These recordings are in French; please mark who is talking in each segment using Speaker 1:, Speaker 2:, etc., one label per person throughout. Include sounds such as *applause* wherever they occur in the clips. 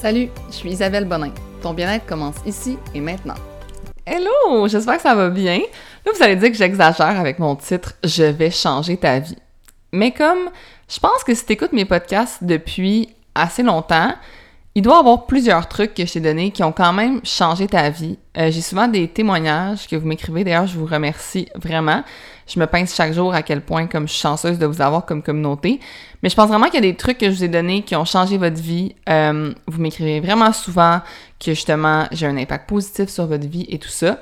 Speaker 1: Salut, je suis Isabelle Bonin. Ton bien-être commence ici et maintenant.
Speaker 2: Hello, j'espère que ça va bien. Là, vous allez dire que j'exagère avec mon titre Je vais changer ta vie. Mais comme je pense que si tu écoutes mes podcasts depuis assez longtemps, il doit y avoir plusieurs trucs que je t'ai donnés qui ont quand même changé ta vie. Euh, j'ai souvent des témoignages que vous m'écrivez. D'ailleurs, je vous remercie vraiment. Je me pince chaque jour à quel point comme je suis chanceuse de vous avoir comme communauté. Mais je pense vraiment qu'il y a des trucs que je vous ai donnés qui ont changé votre vie. Euh, vous m'écrivez vraiment souvent que justement j'ai un impact positif sur votre vie et tout ça.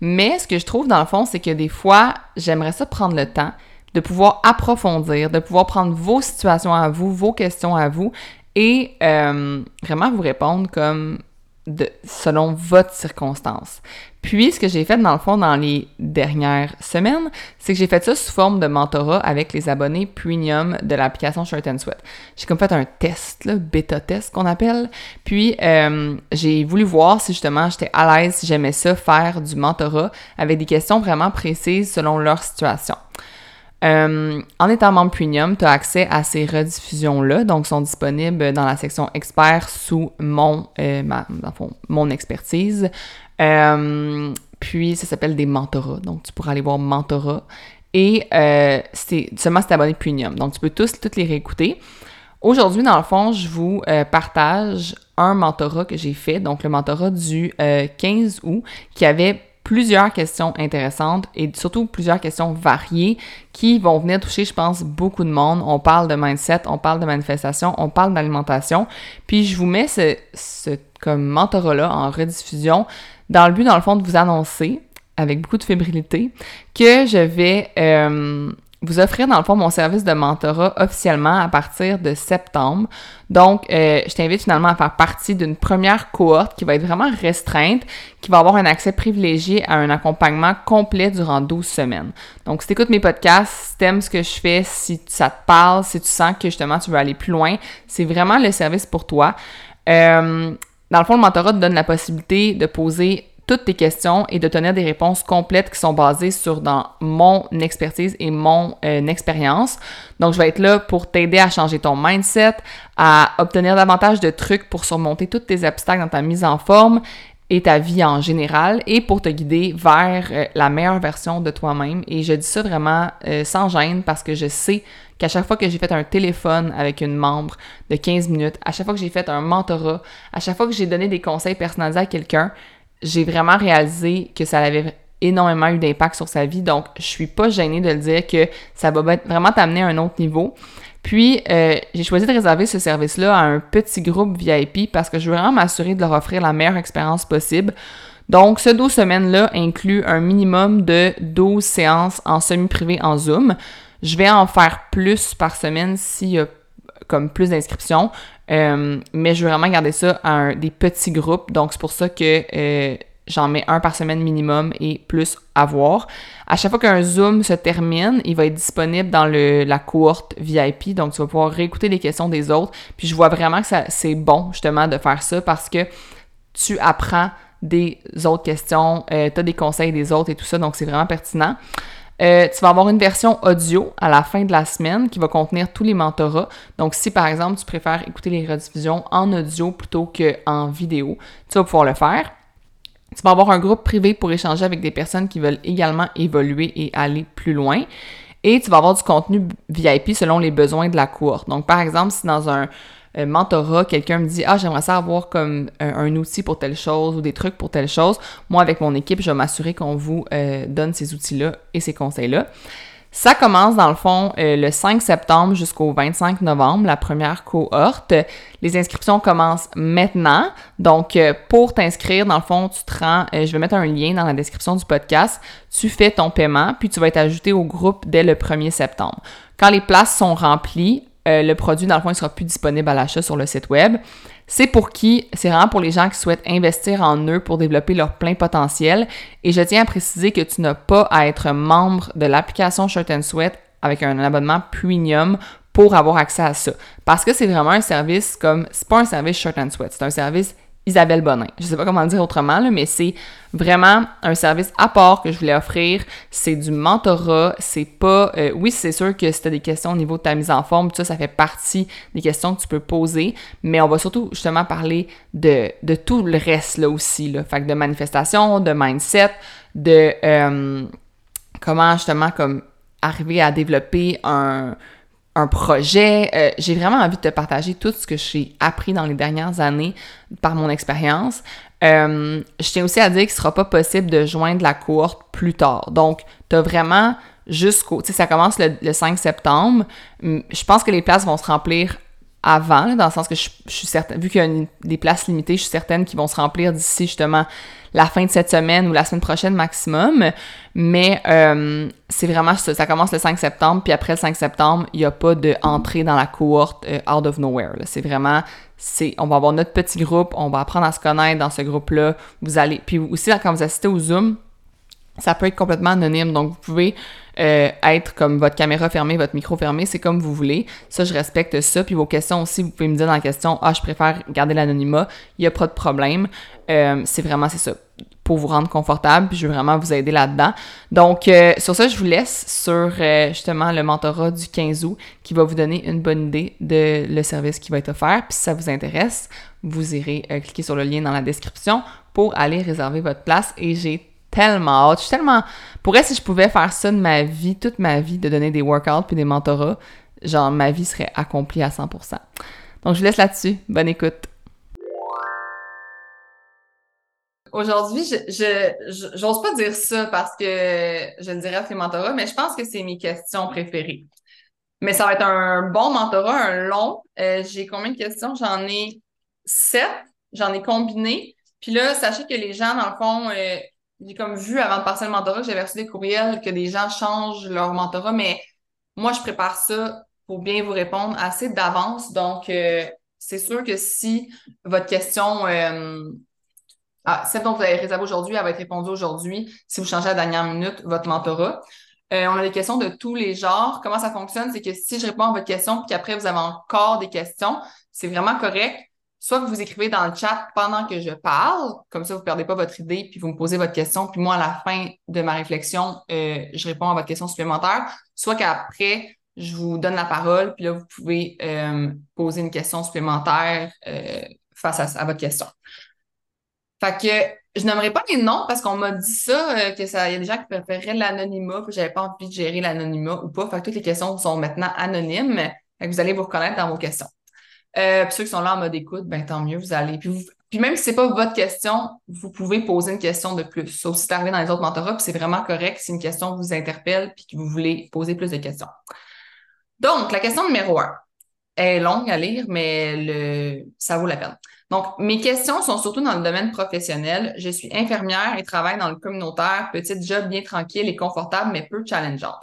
Speaker 2: Mais ce que je trouve dans le fond, c'est que des fois, j'aimerais ça prendre le temps de pouvoir approfondir, de pouvoir prendre vos situations à vous, vos questions à vous et euh, vraiment vous répondre comme de, selon votre circonstance. Puis, ce que j'ai fait dans le fond dans les dernières semaines, c'est que j'ai fait ça sous forme de mentorat avec les abonnés premium de l'application Shirt and Sweat. J'ai comme fait un test, là, bêta test qu'on appelle. Puis, euh, j'ai voulu voir si justement j'étais à l'aise, si j'aimais ça, faire du mentorat avec des questions vraiment précises selon leur situation. Euh, en étant membre premium, tu as accès à ces rediffusions-là, donc sont disponibles dans la section expert sous mon, euh, mon expertise. Euh, puis ça s'appelle des mentorats, donc tu pourras aller voir mentorat. Et c'est seulement cet abonné premium, donc tu peux tous toutes les réécouter. Aujourd'hui, dans le fond, je vous partage un mentorat que j'ai fait, donc le mentorat du 15 août, qui avait plusieurs questions intéressantes et surtout plusieurs questions variées qui vont venir toucher, je pense, beaucoup de monde. On parle de mindset, on parle de manifestation, on parle d'alimentation. Puis je vous mets ce, ce comme mentorat-là en rediffusion dans le but, dans le fond, de vous annoncer avec beaucoup de fébrilité que je vais euh, vous offrir dans le fond mon service de mentorat officiellement à partir de septembre. Donc, euh, je t'invite finalement à faire partie d'une première cohorte qui va être vraiment restreinte, qui va avoir un accès privilégié à un accompagnement complet durant 12 semaines. Donc, si tu écoutes mes podcasts, si tu aimes ce que je fais, si ça te parle, si tu sens que justement tu veux aller plus loin, c'est vraiment le service pour toi. Euh, dans le fond, le mentorat te donne la possibilité de poser toutes tes questions et de tenir des réponses complètes qui sont basées sur dans mon expertise et mon euh, expérience. Donc, je vais être là pour t'aider à changer ton mindset, à obtenir davantage de trucs pour surmonter tous tes obstacles dans ta mise en forme et ta vie en général et pour te guider vers euh, la meilleure version de toi-même. Et je dis ça vraiment euh, sans gêne parce que je sais qu'à chaque fois que j'ai fait un téléphone avec une membre de 15 minutes, à chaque fois que j'ai fait un mentorat, à chaque fois que j'ai donné des conseils personnalisés à quelqu'un, j'ai vraiment réalisé que ça avait énormément eu d'impact sur sa vie. Donc, je suis pas gênée de le dire que ça va vraiment t'amener à un autre niveau. Puis, euh, j'ai choisi de réserver ce service-là à un petit groupe VIP parce que je veux vraiment m'assurer de leur offrir la meilleure expérience possible. Donc, ce 12 semaines-là inclut un minimum de 12 séances en semi-privé en Zoom. Je vais en faire plus par semaine s'il y a comme plus d'inscriptions. Euh, mais je veux vraiment garder ça à des petits groupes. Donc, c'est pour ça que euh, j'en mets un par semaine minimum et plus à voir. À chaque fois qu'un Zoom se termine, il va être disponible dans la cohorte VIP. Donc, tu vas pouvoir réécouter les questions des autres. Puis, je vois vraiment que c'est bon, justement, de faire ça parce que tu apprends des autres questions, euh, tu as des conseils des autres et tout ça. Donc, c'est vraiment pertinent. Euh, tu vas avoir une version audio à la fin de la semaine qui va contenir tous les mentorats. Donc, si par exemple tu préfères écouter les rediffusions en audio plutôt qu'en vidéo, tu vas pouvoir le faire. Tu vas avoir un groupe privé pour échanger avec des personnes qui veulent également évoluer et aller plus loin. Et tu vas avoir du contenu VIP selon les besoins de la cour. Donc, par exemple, si dans un euh, mentorat, quelqu'un me dit Ah, j'aimerais ça avoir comme un, outil pour telle chose ou des trucs pour telle chose. Moi, avec mon équipe, je vais m'assurer qu'on vous euh, donne ces outils-là et ces conseils-là. Ça commence dans le fond euh, le 5 septembre jusqu'au 25 novembre, la première cohorte. Les inscriptions commencent maintenant. Donc, pour t'inscrire, dans le fond, tu te rends, je vais mettre un lien dans la description du podcast. Tu fais ton paiement, puis tu vas être ajouté au groupe dès le 1er septembre. Quand les places sont remplies, euh, le produit, dans le fond, il sera plus disponible à l'achat sur le site web. C'est pour qui? C'est vraiment pour les gens qui souhaitent investir en eux pour développer leur plein potentiel. Et je tiens à préciser que tu n'as pas à être membre de l'application Shirt and Sweat avec un abonnement premium pour avoir accès à ça. Parce que c'est vraiment un service comme, c'est pas un service Shirt and Sweat, c'est un service Isabelle Bonin. Je sais pas comment le dire autrement, mais c'est vraiment un service à part que je voulais offrir. C'est du mentorat. C'est pas. Euh, oui, c'est sûr que si des questions au niveau de ta mise en forme, ça, ça fait partie des questions que tu peux poser. Mais on va surtout justement parler de, tout le reste là aussi. Fait que de manifestation, de mindset, de euh, comment justement comme arriver à développer un un projet. Euh, j'ai vraiment envie de te partager tout ce que j'ai appris dans les dernières années par mon expérience. Euh, je tiens aussi à dire qu'il ne sera pas possible de joindre la cohorte plus tard. Donc, tu as vraiment jusqu'au... Tu sais, ça commence le, 5 septembre. Je pense que les places vont se remplir avant, dans le sens que je, suis certaine, vu qu'il y a des places limitées, je suis certaine qu'ils vont se remplir d'ici justement la fin de cette semaine ou la semaine prochaine maximum. Mais euh, c'est vraiment ça. Ça commence le 5 septembre, puis après le 5 septembre, il n'y a pas d'entrée dans la cohorte euh, out of nowhere. C'est vraiment, c'est, on va avoir notre petit groupe, on va apprendre à se connaître dans ce groupe-là. Vous allez, puis aussi quand vous assistez au Zoom, ça peut être complètement anonyme, donc vous pouvez euh, être comme votre caméra fermée, votre micro fermé, c'est comme vous voulez. Ça, je respecte ça. Puis vos questions aussi, vous pouvez me dire dans la question, ah, je préfère garder l'anonymat. Il n'y a pas de problème. Euh, c'est vraiment, c'est ça, pour vous rendre confortable. Puis je veux vraiment vous aider là-dedans. Donc, euh, sur ça, je vous laisse sur justement le mentorat du 15 août qui va vous donner une bonne idée de le service qui va être offert. Puis si ça vous intéresse, vous irez cliquer sur le lien dans la description pour aller réserver votre place. Et j'ai tellement hâte. Je suis tellement. Pourrais, si je pouvais faire ça de ma vie, toute ma vie, de donner des workouts puis des mentorats, genre, ma vie serait accomplie à 100%. Donc, je vous laisse là-dessus. Bonne écoute. Aujourd'hui, je, j'ose pas dire ça parce que je ne dirais que mentorat, mais je pense que c'est mes questions préférées. Mais ça va être un bon mentorat, un long. Euh, j'ai combien de questions? J'en ai sept. J'en ai combiné. Puis là, sachez que les gens, dans le fond, euh, j'ai comme vu avant de passer le mentorat, j'avais reçu des courriels que des gens changent leur mentorat, mais moi, je prépare ça pour bien vous répondre assez d'avance. Donc, euh, c'est sûr que si votre question, ah, celle dont vous avez réservé aujourd'hui, elle va être répondue aujourd'hui. Si vous changez à la dernière minute votre mentorat. Euh, on a des questions de tous les genres. Comment ça fonctionne? C'est que si je réponds à votre question, puis qu'après vous avez encore des questions, c'est vraiment correct soit que vous écrivez dans le chat pendant que je parle, comme ça vous ne perdez pas votre idée, puis vous me posez votre question, puis moi, à la fin de ma réflexion, euh, je réponds à votre question supplémentaire, soit qu'après, je vous donne la parole, puis là, vous pouvez euh, poser une question supplémentaire face à, votre question. Fait que je n'aimerais pas les noms parce qu'on m'a dit ça, que ça, il y a des gens qui préféraient l'anonymat, puis j'avais pas envie de gérer l'anonymat ou pas. Fait que toutes les questions sont maintenant anonymes. Fait que vous allez vous reconnaître dans vos questions. Euh, puis ceux qui sont là en mode écoute, ben tant mieux, vous allez. Puis, puis même si c'est pas votre question, vous pouvez poser une question de plus. Sauf si c'est arrivé dans les autres mentorats, puis c'est vraiment correct si une question vous interpelle puis que vous voulez poser plus de questions. Donc, la question numéro un. Est longue à lire, mais le... ça vaut la peine. Donc, mes questions sont surtout dans le domaine professionnel. Je suis infirmière et travaille dans le communautaire, petite job bien tranquille et confortable, mais peu challengeante.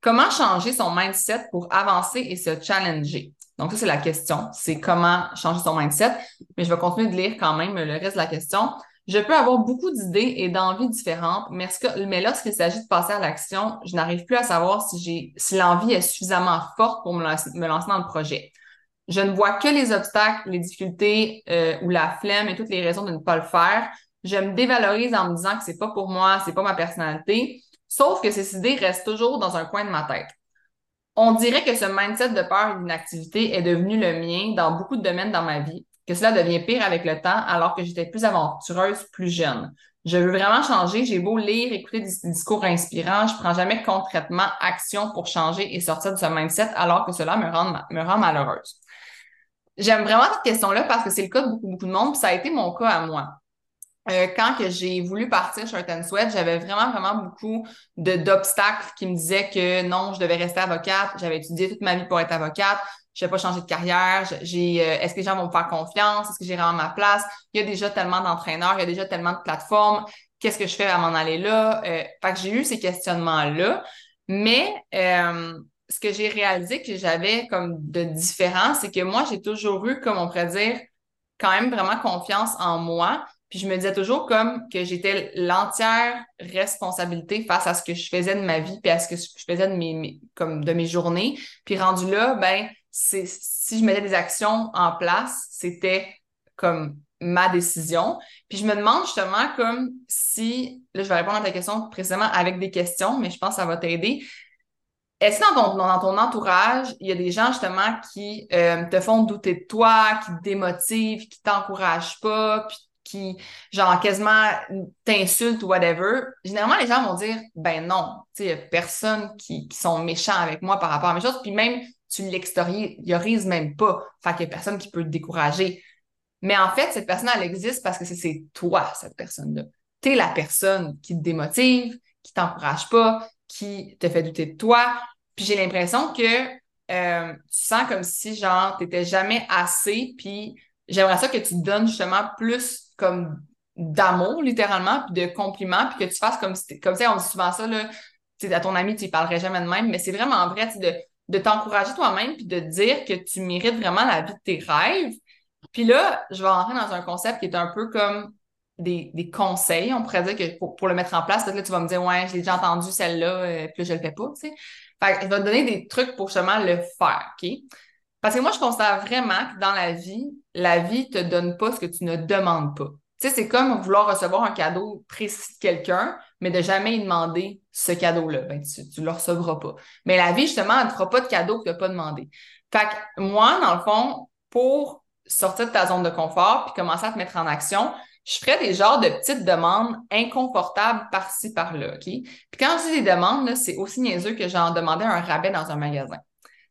Speaker 2: Comment changer son mindset pour avancer et se challenger? Donc, ça, c'est la question. C'est comment changer son mindset. Mais je vais continuer de lire quand même le reste de la question. Je peux avoir beaucoup d'idées et d'envies différentes, mais, lorsqu'il s'agit de passer à l'action, je n'arrive plus à savoir si l'envie est suffisamment forte pour me lancer, dans le projet. Je ne vois que les obstacles, les difficultés euh, ou la flemme et toutes les raisons de ne pas le faire. Je me dévalorise en me disant que c'est pas pour moi, c'est pas ma personnalité. Sauf que ces idées restent toujours dans un coin de ma tête. On dirait que ce mindset de peur d'une activité est devenu le mien dans beaucoup de domaines dans ma vie, que cela devient pire avec le temps alors que j'étais plus aventureuse plus jeune. Je veux vraiment changer. J'ai beau lire, écouter des discours inspirants, je prends jamais concrètement action pour changer et sortir de ce mindset alors que cela me rend, malheureuse. J'aime vraiment cette question-là parce que c'est le cas de beaucoup, beaucoup de monde, puis ça a été mon cas à moi. Euh, quand que j'ai voulu partir Shirt and Sweat, j'avais vraiment, vraiment beaucoup d'obstacles qui me disaient que non, je devais rester avocate. J'avais étudié toute ma vie pour être avocate. Je vais pas changer de carrière. J'ai, euh, est-ce que les gens vont me faire confiance? Est-ce que j'ai vraiment ma place? Il y a déjà tellement d'entraîneurs, il y a déjà tellement de plateformes. Qu'est-ce que je fais à m'en aller là? Euh, fait que j'ai eu ces questionnements-là. Mais ce que j'ai réalisé que j'avais comme de différent, c'est que moi, j'ai toujours eu, comme on pourrait dire, quand même vraiment confiance en moi. Puis je me disais toujours comme que j'étais l'entière responsabilité face à ce que je faisais de ma vie, puis à ce que je faisais de mes, comme de mes journées. Puis rendu là, ben c'est si je mettais des actions en place, c'était comme ma décision. Puis je me demande justement comme si, là, je vais répondre à ta question précisément avec des questions, mais je pense que ça va t'aider. Est-ce que dans ton, dans ton entourage, il y a des gens justement qui euh, te font douter de toi, qui te démotivent, qui t'encouragent pas, puis qui, genre, quasiment t'insultent ou whatever? Généralement, les gens vont dire, ben non, tu sais, il y a personne qui, qui sont méchants avec moi par rapport à mes choses. Puis même, tu l'extériorises même pas. Fait qu'il y a personne qui peut te décourager. Mais en fait, cette personne, elle existe parce que c'est toi, cette personne-là. Tu es la personne qui te démotive, qui t'encourage pas, qui te fait douter de toi. Puis j'ai l'impression que euh, tu sens comme si, genre, t'étais jamais assez, puis j'aimerais ça que tu te donnes justement plus comme d'amour, littéralement, puis de compliments, puis que tu fasses comme si, comme ça, on dit souvent ça, là, à ton ami, tu parlerais jamais de même, mais c'est vraiment vrai, de, de t'encourager toi-même, puis de dire que tu mérites vraiment la vie de tes rêves. Puis là, je vais rentrer dans un concept qui est un peu comme des, des conseils, on pourrait dire que pour, le mettre en place, peut-être là, tu vas me dire, ouais, j'ai déjà entendu celle-là, euh, puis là, je le fais pas, tu sais. Fait que je vais te donner des trucs pour justement le faire, OK? Parce que moi, je considère vraiment que dans la vie, la vie te donne pas ce que tu ne demandes pas. Tu sais, c'est comme vouloir recevoir un cadeau précis de quelqu'un, mais de jamais demander ce cadeau-là. Ben, tu, tu le recevras pas. Mais la vie, justement, elle ne te fera pas de cadeau que tu n'as pas demandé. Fait que moi, dans le fond, pour sortir de ta zone de confort puis commencer à te mettre en action, je ferais des genres de petites demandes inconfortables par-ci, par-là, OK? Puis quand je dis des demandes, c'est aussi niaiseux que j'en demandais un rabais dans un magasin.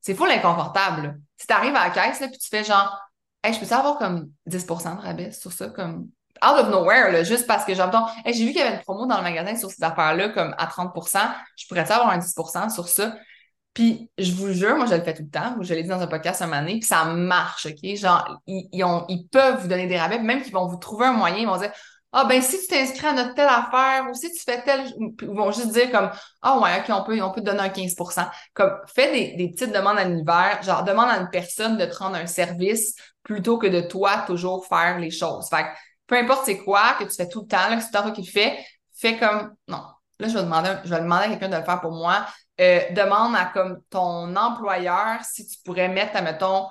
Speaker 2: C'est fou l'inconfortable. Si tu arrives à la caisse, là, puis tu fais genre, hey, je peux avoir comme 10% de rabais sur ça, comme out of nowhere, là, juste parce que j'entends, j'ai vu qu'il y avait une promo dans le magasin sur ces affaires-là, comme à 30% je pourrais avoir un 10% sur ça? Puis, je vous jure, moi, je le fais tout le temps. Je l'ai dit dans un podcast un donné, puis ça marche, OK? Genre, ils, ont, ils peuvent vous donner des rabais, même qu'ils vont vous trouver un moyen, ils vont dire, ah, ben, si tu t'inscris à notre telle affaire, ou si tu fais telle, ils vont juste dire comme, ah, ouais, OK, on peut, on peut te donner un 15% Comme, fais des, des petites demandes à l'univers, genre, demande à une personne de te rendre un service plutôt que de toi toujours faire les choses. Fait peu importe c'est quoi, que tu fais tout le temps, que c'est toi qui le fais, fais comme, non, là, je vais demander, je vais demander à quelqu'un de le faire pour moi. Euh, demande à comme ton employeur si tu pourrais mettre, mettons,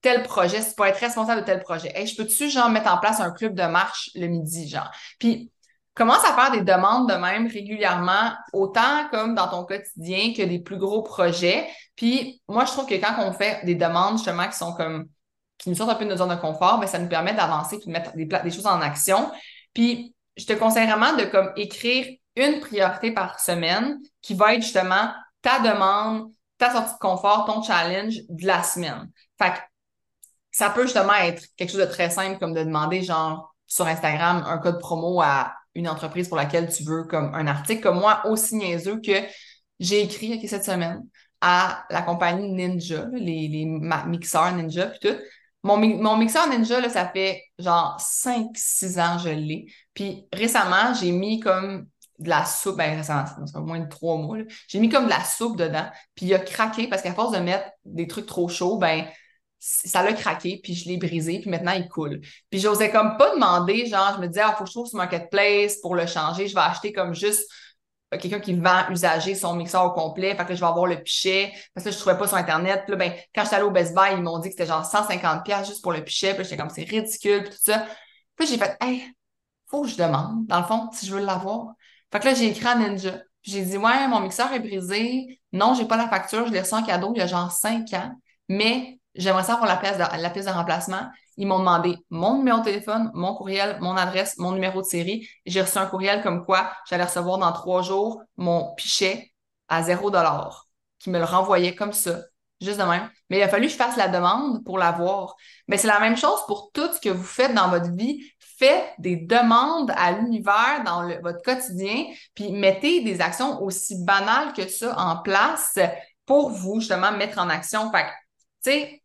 Speaker 2: tel projet, si tu pourrais être responsable de tel projet. Hey, je peux-tu, genre, mettre en place un club de marche le midi, genre? Puis, commence à faire des demandes de même régulièrement, autant comme dans ton quotidien que des plus gros projets. Puis, moi, je trouve que quand on fait des demandes, justement, qui sont comme qui nous sortent un peu de notre zone de confort, ben, ça nous permet d'avancer et de mettre des, choses en action. Puis, je te conseille vraiment de comme écrire une priorité par semaine qui va être justement ta demande, ta sortie de confort, ton challenge de la semaine. Fait que ça peut justement être quelque chose de très simple comme de demander genre sur Instagram un code promo à une entreprise pour laquelle tu veux comme un article comme moi aussi niaiseux que j'ai écrit cette semaine à la compagnie Ninja, les, les mixeurs Ninja puis tout mon, mixeur Ninja, là, ça fait genre 5-6 ans je l'ai. Puis récemment, j'ai mis comme de la soupe, ben récemment, ça moins de 3 mois, j'ai mis comme de la soupe dedans, puis il a craqué parce qu'à force de mettre des trucs trop chauds, ben ça l'a craqué, puis je l'ai brisé, puis maintenant il coule. Puis j'osais comme pas demander, genre, je me disais, ah, faut que je trouve sur Marketplace pour le changer, je vais acheter comme juste quelqu'un qui vend usager son mixeur au complet. Fait que je vais avoir le pichet. Parce que je trouvais pas sur Internet. Puis là, ben, quand j'étais allée au Best Buy, ils m'ont dit que c'était genre 150$ juste pour le pichet. Puis j'étais comme, c'est ridicule, puis tout ça. Puis j'ai fait, hey, faut que je demande, dans le fond, si je veux l'avoir. Fait que là, j'ai écrit à Ninja. J'ai dit, ouais, mon mixeur est brisé. Non, j'ai pas la facture. Je l'ai reçu en cadeau il y a genre 5 ans. Mais j'aimerais pièce de, la pièce de remplacement. Ils m'ont demandé mon numéro de téléphone, mon courriel, mon adresse, mon numéro de série. J'ai reçu un courriel comme quoi j'allais recevoir dans trois jours mon pichet à zéro dollar, qui me le renvoyait comme ça, juste de même. Mais il a fallu que je fasse la demande pour l'avoir. Mais c'est la même chose pour tout ce que vous faites dans votre vie. Faites des demandes à l'univers dans votre quotidien, puis mettez des actions aussi banales que ça en place pour vous, justement, mettre en action. Fait tu sais,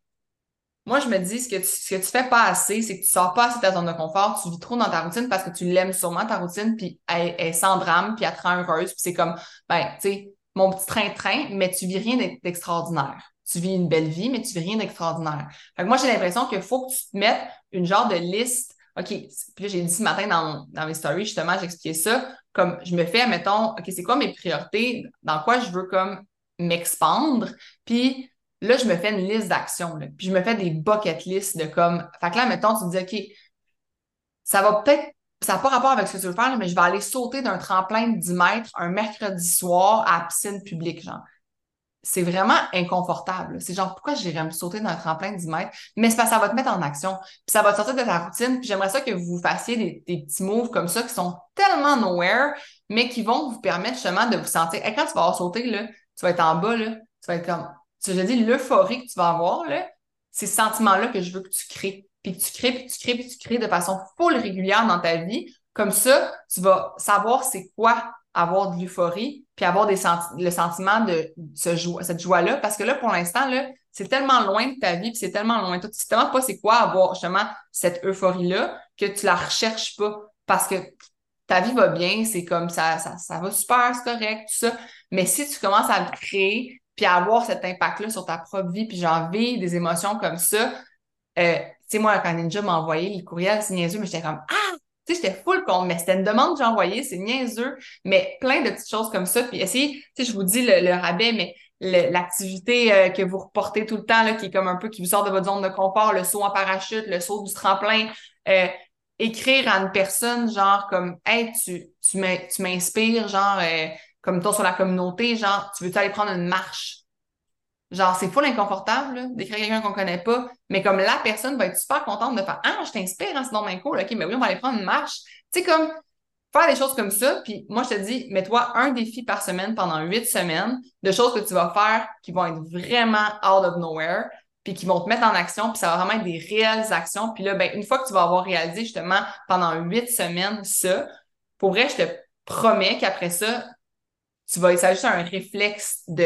Speaker 2: moi, je me dis, ce que tu, ce que tu fais pas assez, c'est que tu sors pas assez de ta zone de confort, tu vis trop dans ta routine parce que tu l'aimes sûrement, ta routine, puis elle, est sans drame, puis elle te rend heureuse, puis c'est comme, ben, tu sais, mon petit train-train, mais tu vis rien d'extraordinaire. Tu vis une belle vie, mais tu vis rien d'extraordinaire. Fait que moi, j'ai l'impression qu'il faut que tu te mettes une genre de liste. OK, puis là, j'ai dit ce matin dans, dans mes stories, justement, j'expliquais ça, comme je me fais, mettons, OK, c'est quoi mes priorités, dans quoi je veux comme m'expandre, puis Là, je me fais une liste d'actions. Puis je me fais des bucket lists de comme. Fait que là, mettons, tu te dis, OK,
Speaker 1: ça va peut-être, ça n'a pas rapport avec ce que tu veux faire, mais je vais aller sauter d'un tremplin de 10 mètres un mercredi soir à la piscine publique, genre. C'est vraiment inconfortable. C'est genre, pourquoi j'irais me sauter d'un tremplin de 10 mètres? Mais c'est parce que ça va te mettre en action. Puis ça va te sortir de ta routine. Puis j'aimerais ça que vous fassiez des, petits moves comme ça qui sont tellement nowhere, mais qui vont vous permettre justement de vous sentir. Et quand tu vas avoir sauté, là, tu vas être en bas, là, tu vas être comme. Je dis, l'euphorie que tu vas avoir, là, ces sentiments-là que je veux que tu crées puis que tu crées, puis tu crées, puis tu crées de façon full régulière dans ta vie. Comme ça, tu vas savoir c'est quoi avoir de l'euphorie, puis avoir des le sentiment de ce cette joie-là. Parce que là, pour l'instant, là, c'est tellement loin de ta vie, puis c'est tellement loin de toi. Tu sais tellement pas c'est quoi avoir justement cette euphorie-là que tu la recherches pas. Parce que ta vie va bien, c'est comme ça, ça, ça va super, c'est correct, tout ça. Mais si tu commences à le créer, puis avoir cet impact-là sur ta propre vie, puis j'en vis des émotions comme ça, euh, sais, moi, quand Ninja m'a envoyé le courriel, c'est niaiseux, mais j'étais comme Ah! Tu sais, j'étais full compte, mais c'était une demande que j'ai envoyée, c'est niaiseux, mais plein de petites choses comme ça. Puis essayez, tu sais, je vous dis le, rabais, mais l'activité euh, que vous reportez tout le temps, là, qui est comme un peu qui vous sort de votre zone de confort, le saut en parachute, le saut du tremplin, euh, écrire à une personne, genre comme Hey, tu, tu m'inspires, genre euh, comme toi sur la communauté, genre, tu veux aller prendre une marche? Genre, c'est full inconfortable d'écrire quelqu'un qu'on connaît pas, mais comme la personne va être super contente de faire Ah, je t'inspire, hein, c'est non cool, ok, mais oui, on va aller prendre une marche. Tu sais, comme faire des choses comme ça, puis moi, je te dis, mets-toi un défi par semaine pendant huit semaines de choses que tu vas faire qui vont être vraiment out of nowhere, puis qui vont te mettre en action, puis ça va vraiment être des réelles actions. Puis là, ben, une fois que tu vas avoir réalisé justement pendant huit semaines ça, pour vrai, je te promets qu'après ça, tu vas essayer juste un réflexe de,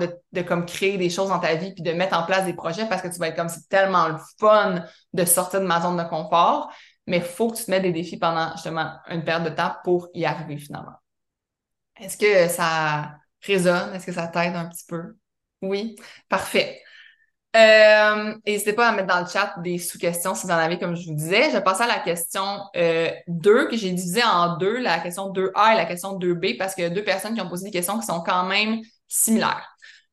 Speaker 1: de, de, comme créer des choses dans ta vie puis de mettre en place des projets parce que tu vas être comme c'est tellement le fun de sortir de ma zone de confort, mais il faut que tu te mettes des défis pendant justement une période de temps pour y arriver finalement. Est-ce que ça résonne? Est-ce que ça t'aide un petit peu? Oui, parfait. Euh, n'hésitez pas à mettre dans le chat des sous-questions si vous en avez, comme je vous disais. Je vais passer à la question euh, 2, que j'ai divisée en deux, la question 2A et la question 2B, parce qu'il y a deux personnes qui ont posé des questions qui sont quand même similaires.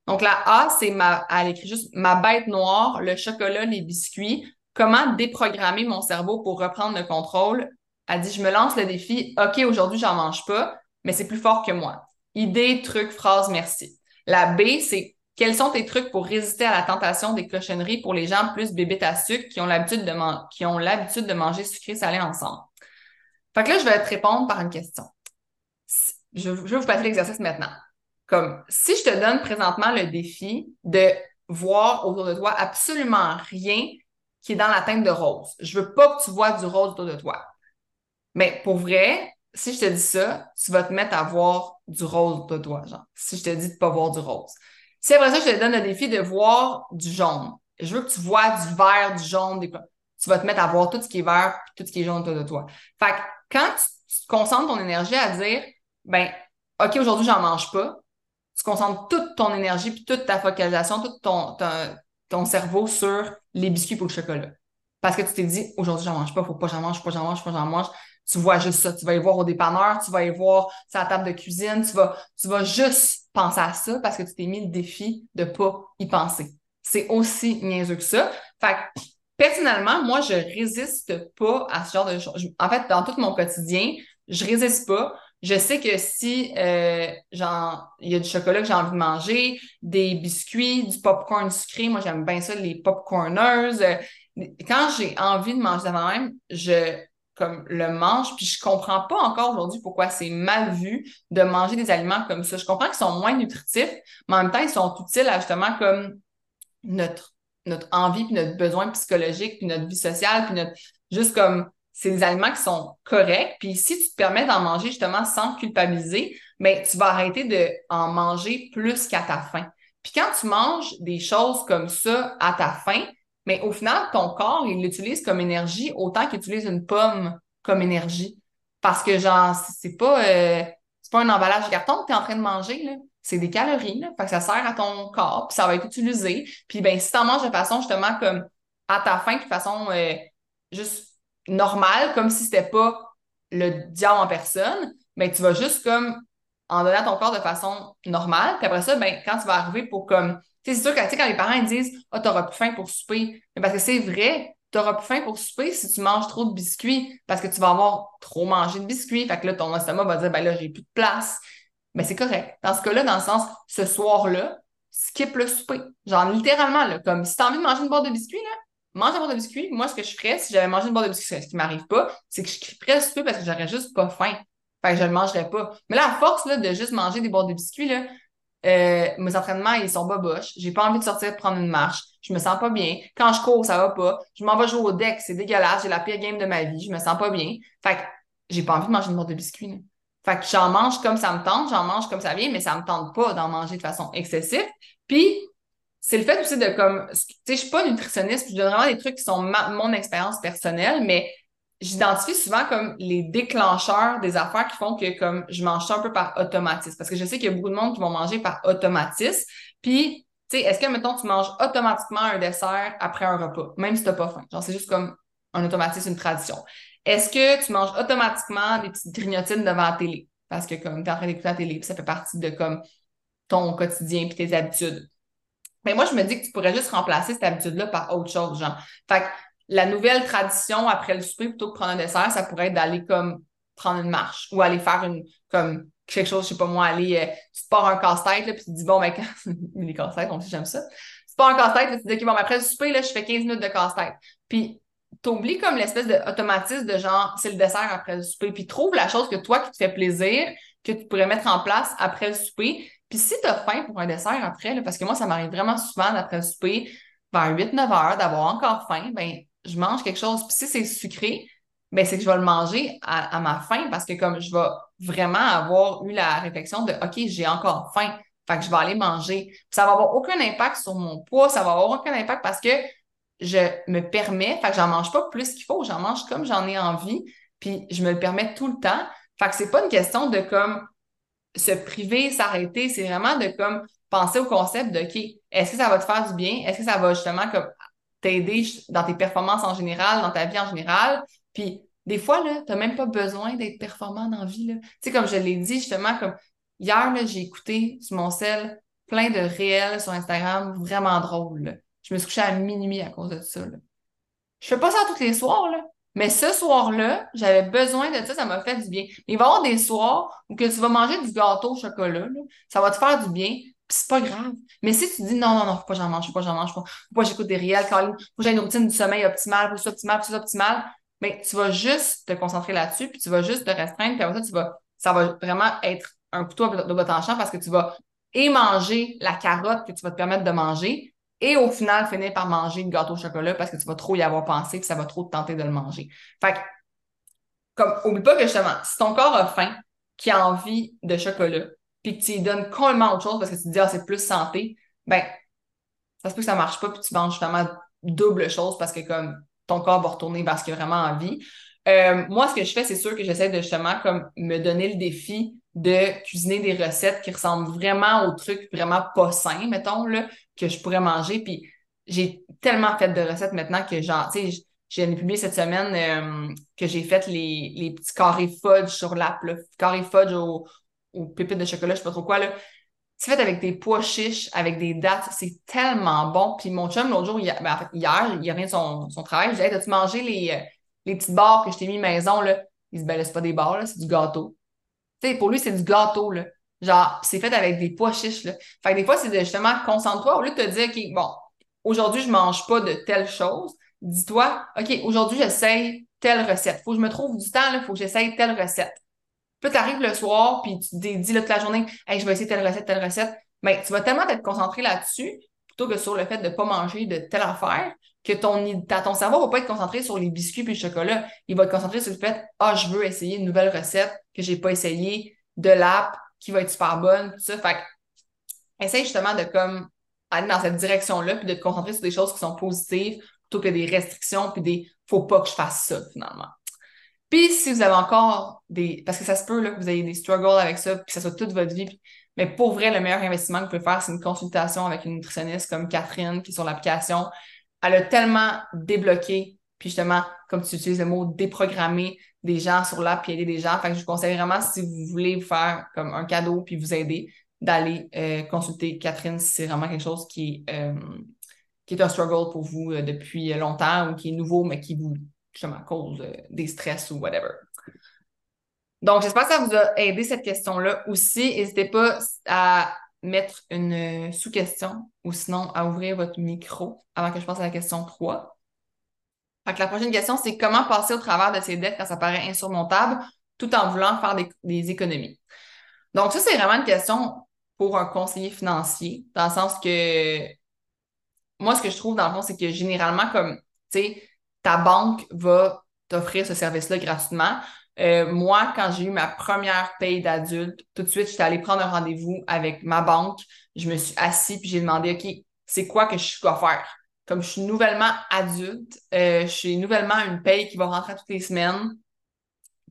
Speaker 1: Donc, la A, c'est ma, elle écrit juste ma bête noire, le chocolat, les biscuits. Comment déprogrammer mon cerveau pour reprendre le contrôle? Elle dit, je me lance le défi. OK, aujourd'hui, j'en mange pas, mais c'est plus fort que moi. Idée, truc, phrase, merci. La B, c'est quels sont tes trucs pour résister à la tentation des cochonneries pour les gens plus bébés à sucre qui ont l'habitude de, qui ont de manger sucré salé ensemble? Fait que là, je vais te répondre par une question. Je, vais vous passer l'exercice maintenant. Comme si je te donne présentement le défi de voir autour de toi absolument rien qui est dans la teinte de rose. Je veux pas que tu vois du rose autour de toi. Mais pour vrai, si je te dis ça, tu vas te mettre à voir du rose autour de toi, genre. Si je te dis de pas voir du rose. Si après ça, je te donne le défi de voir du jaune, je veux que tu vois du vert, du jaune, des... tu vas te mettre à voir tout ce qui est vert tout ce qui est jaune autour de toi. Fait que quand tu, concentres ton énergie à dire, ben, OK, aujourd'hui, j'en mange pas, tu concentres toute ton énergie puis toute ta focalisation, tout ton, ton, cerveau sur les biscuits pour le chocolat. Parce que tu t'es dit, aujourd'hui, j'en mange pas, faut pas j'en mange, faut pas j'en mange, faut pas j'en mange. Tu vois juste ça. Tu vas y voir au dépanneur, tu vas y voir sur la table de cuisine, tu vas, tu vas juste penser à ça parce que tu t'es mis le défi de pas y penser. C'est aussi niaiseux que ça. Fait que, personnellement, moi, je résiste pas à ce genre de choses. En fait, dans tout mon quotidien, je résiste pas. Je sais que si euh, il y a du chocolat que j'ai envie de manger, des biscuits, du popcorn sucré, moi j'aime bien ça, les popcorners. Quand j'ai envie de manger avant même, je comme le mange, puis je comprends pas encore aujourd'hui pourquoi c'est mal vu de manger des aliments comme ça. Je comprends qu'ils sont moins nutritifs, mais en même temps, ils sont utiles à justement comme notre, notre envie, puis notre besoin psychologique, puis notre vie sociale, puis notre juste comme c'est des aliments qui sont corrects. Puis si tu te permets d'en manger justement sans culpabiliser, mais ben, tu vas arrêter de en manger plus qu'à ta faim. Puis quand tu manges des choses comme ça à ta faim, mais au final, ton corps, il l'utilise comme énergie autant qu'il utilise une pomme comme énergie. Parce que, genre, c'est pas, euh, pas un emballage de carton que tu es en train de manger, là. C'est des calories, là. Fait que ça sert à ton corps, puis ça va être utilisé. Puis, ben, si tu en manges de façon, justement, comme à ta faim, de façon euh, juste normale, comme si c'était pas le diable en personne, ben, tu vas juste comme en donner à ton corps de façon normale. Puis après ça, ben, quand tu vas arriver pour comme c'est sûr que quand les parents disent Ah, oh, t'auras plus faim pour souper, mais parce que c'est vrai, t'auras plus faim pour souper si tu manges trop de biscuits parce que tu vas avoir trop mangé de biscuits. Fait que là, ton estomac va dire, ben là, j'ai plus de place. Mais c'est correct. Dans ce cas-là, dans le sens, ce soir-là, skip le souper. Genre, littéralement, là, comme si t'as envie de manger une boîte de biscuits, là, mange une boîte de biscuits. Moi, ce que je ferais, si j'avais mangé une boîte de biscuits, ce qui m'arrive pas, c'est que je skipperais le souper parce que j'aurais juste pas faim. Fait que je le mangerais pas. Mais là, à force là, de juste manger des boîtes de biscuits, là, euh, mes entraînements, ils sont boboches. J'ai pas envie de sortir prendre une marche. Je me sens pas bien. Quand je cours, ça va pas. Je m'en vais jouer au deck, c'est dégueulasse. J'ai la pire game de ma vie. Je me sens pas bien. Fait que j'ai pas envie de manger une boîte de biscuits. Là. Fait que j'en mange comme ça me tente, j'en mange comme ça vient, mais ça me tente pas d'en manger de façon excessive. Puis, c'est le fait aussi de comme, tu sais, je suis pas nutritionniste, je donne vraiment des trucs qui sont mon expérience personnelle, mais j'identifie souvent comme les déclencheurs des affaires qui font que comme je mange ça un peu par automatisme. Parce que je sais qu'il y a beaucoup de monde qui vont manger par automatisme. Puis, tu sais, est-ce que, mettons, tu manges automatiquement un dessert après un repas, même si t'as pas faim? Genre, c'est juste comme un automatisme, une tradition. Est-ce que tu manges automatiquement des petites grignotines devant la télé? Parce que comme tu es en train d'écouter la télé, ça fait partie de comme ton quotidien puis tes habitudes. Mais moi, je me dis que tu pourrais juste remplacer cette habitude-là par autre chose, genre. Fait que la nouvelle tradition après le souper, plutôt que prendre un dessert, ça pourrait être d'aller comme prendre une marche ou aller faire une comme quelque chose, je sais pas moi, aller, euh, tu te pars un casse-tête, puis tu te dis, bon, ben, *laughs* quand... les casse-têtes, on sait, j'aime ça. Tu pars un casse-tête, tu te dis, OK, bon, ben, après le souper, là, je fais 15 minutes de casse-tête. Puis, t'oublies comme l'espèce d'automatisme de genre, c'est le dessert après le souper, puis trouve la chose que toi, qui te fait plaisir, que tu pourrais mettre en place après le souper. Puis si tu as faim pour un dessert après, là, parce que moi, ça m'arrive vraiment souvent d'après le souper, vers 8-9 heures, d'avoir encore faim, ben je mange quelque chose. Puis si c'est sucré, ben c'est que je vais le manger à, ma faim parce que comme je vais vraiment avoir eu la réflexion de OK, j'ai encore faim. Fait que je vais aller manger. Puis ça va avoir aucun impact sur mon poids, ça va avoir aucun impact parce que je me permets, fait que j'en mange pas plus qu'il faut, j'en mange comme j'en ai envie, puis je me le permets tout le temps. Fait que c'est pas une question de comme se priver, s'arrêter, c'est vraiment de comme penser au concept de OK, est-ce que ça va te faire du bien? Est-ce que ça va justement comme t'aider dans tes performances en général, dans ta vie en général? Puis des fois, là, t'as même pas besoin d'être performant dans la vie. Tu sais, comme je l'ai dit, justement, comme hier, j'ai écouté sur mon sel plein de réels sur Instagram vraiment drôles. Je me suis couchée à minuit à cause de ça. Là. Je fais pas ça tous les soirs, là. Mais ce soir-là, j'avais besoin de ça, ça m'a fait du bien. il va y avoir des soirs où que tu vas manger du gâteau au chocolat, là, ça va te faire du bien, c'est pas grave. Mais si tu dis non, non, non, faut pas j'en mange, faut pas j'en mange, faut pas que j'écoute des réels, faut que j'ai une routine du sommeil optimale, faut que c'est optimal, faut optimal, mais tu vas juste te concentrer là-dessus, puis tu vas juste te restreindre, puis après ça, tu vas, ça va vraiment être un couteau à double tranchant parce que tu vas et manger la carotte que tu vas te permettre de manger, et au final finir par manger le gâteau au chocolat parce que tu vas trop y avoir pensé que ça va trop te tenter de le manger. Fait que, comme, oublie pas que justement, si ton corps a faim, qui a envie de chocolat, puis que tu lui donnes complètement autre chose parce que tu te dis, ah, c'est plus santé, ben, ça se peut que ça marche pas, puis tu manges justement double chose parce que comme ton corps va retourner vers ce qu'il a vraiment envie. Euh, moi, ce que je fais, c'est sûr que j'essaie de justement comme me donner le défi de cuisiner des recettes qui ressemblent vraiment aux trucs vraiment pas sains, mettons, là, que je pourrais manger. Puis j'ai tellement fait de recettes maintenant que genre, tu sais, j'ai publié cette semaine euh, que j'ai fait les, les, petits carrés fudge sur l'app. Carrés fudge aux, pépites de chocolat, je sais pas trop quoi, là. C'est fait avec des pois chiches, avec des dates. C'est tellement bon. Puis mon chum, l'autre jour, ben, en fait, hier, il revient de son, son travail. Je lui ai dit, as-tu mangé les, euh, les petites barres que je t'ai mis maison, là? Il se dit, ben c'est pas des barres, là, c'est du gâteau. Tu sais, pour lui, c'est du gâteau, là. Genre, c'est fait avec des pois chiches, là. Fait que des fois, c'est justement, concentre-toi, au lieu de te dire, OK, bon, aujourd'hui, je mange pas de telle chose, dis-toi, OK, aujourd'hui, j'essaye telle recette. Faut que je me trouve du temps, là, faut que j'essaye telle recette. Puis tu arrives le soir, puis tu te dis là, toute la journée, hey, je vais essayer telle recette, telle recette. Mais tu vas tellement être concentré là-dessus, plutôt que sur le fait de pas manger de telle affaire, que ton, ton cerveau va pas être concentré sur les biscuits puis le chocolat. Il va être concentré sur le fait, ah, je veux essayer une nouvelle recette que j'ai pas essayée, de l'app qui va être super bonne, tout ça. Fait que, essaye justement de comme aller dans cette direction-là puis de te concentrer sur des choses qui sont positives plutôt que des restrictions puis des faut pas que je fasse ça finalement. Puis si vous avez encore des parce que ça se peut là que vous ayez des struggles avec ça puis que ça soit toute votre vie mais pour vrai le meilleur investissement que vous pouvez faire c'est une consultation avec une nutritionniste comme Catherine qui est sur l'application elle a tellement débloqué, puis justement, comme tu utilises le mot déprogrammer des gens sur l'app puis aider des gens. Fait que je vous conseille vraiment, si vous voulez vous faire comme un cadeau puis vous aider, d'aller euh, consulter Catherine si c'est vraiment quelque chose qui, euh, qui est un struggle pour vous euh, depuis longtemps ou qui est nouveau, mais qui vous, justement, cause des stress ou whatever. Donc, j'espère que ça vous a aidé cette question-là aussi. N'hésitez pas à mettre une sous-question ou sinon à ouvrir votre micro avant que je passe à la question 3. Fait la prochaine question, c'est comment passer au travers de ces dettes quand ça paraît insurmontable tout en voulant faire des, économies? Donc, ça, c'est vraiment une question pour un conseiller financier, dans le sens que moi, ce que je trouve dans le fond, c'est que généralement, comme, tu sais, ta banque va t'offrir ce service-là gratuitement. Euh, moi, quand j'ai eu ma première paye d'adulte, tout de suite, j'étais allée prendre un rendez-vous avec ma banque. Je me suis assise puis j'ai demandé, OK, c'est quoi que je dois faire? Comme je suis nouvellement adulte, euh, je suis nouvellement une paye qui va rentrer toutes les semaines.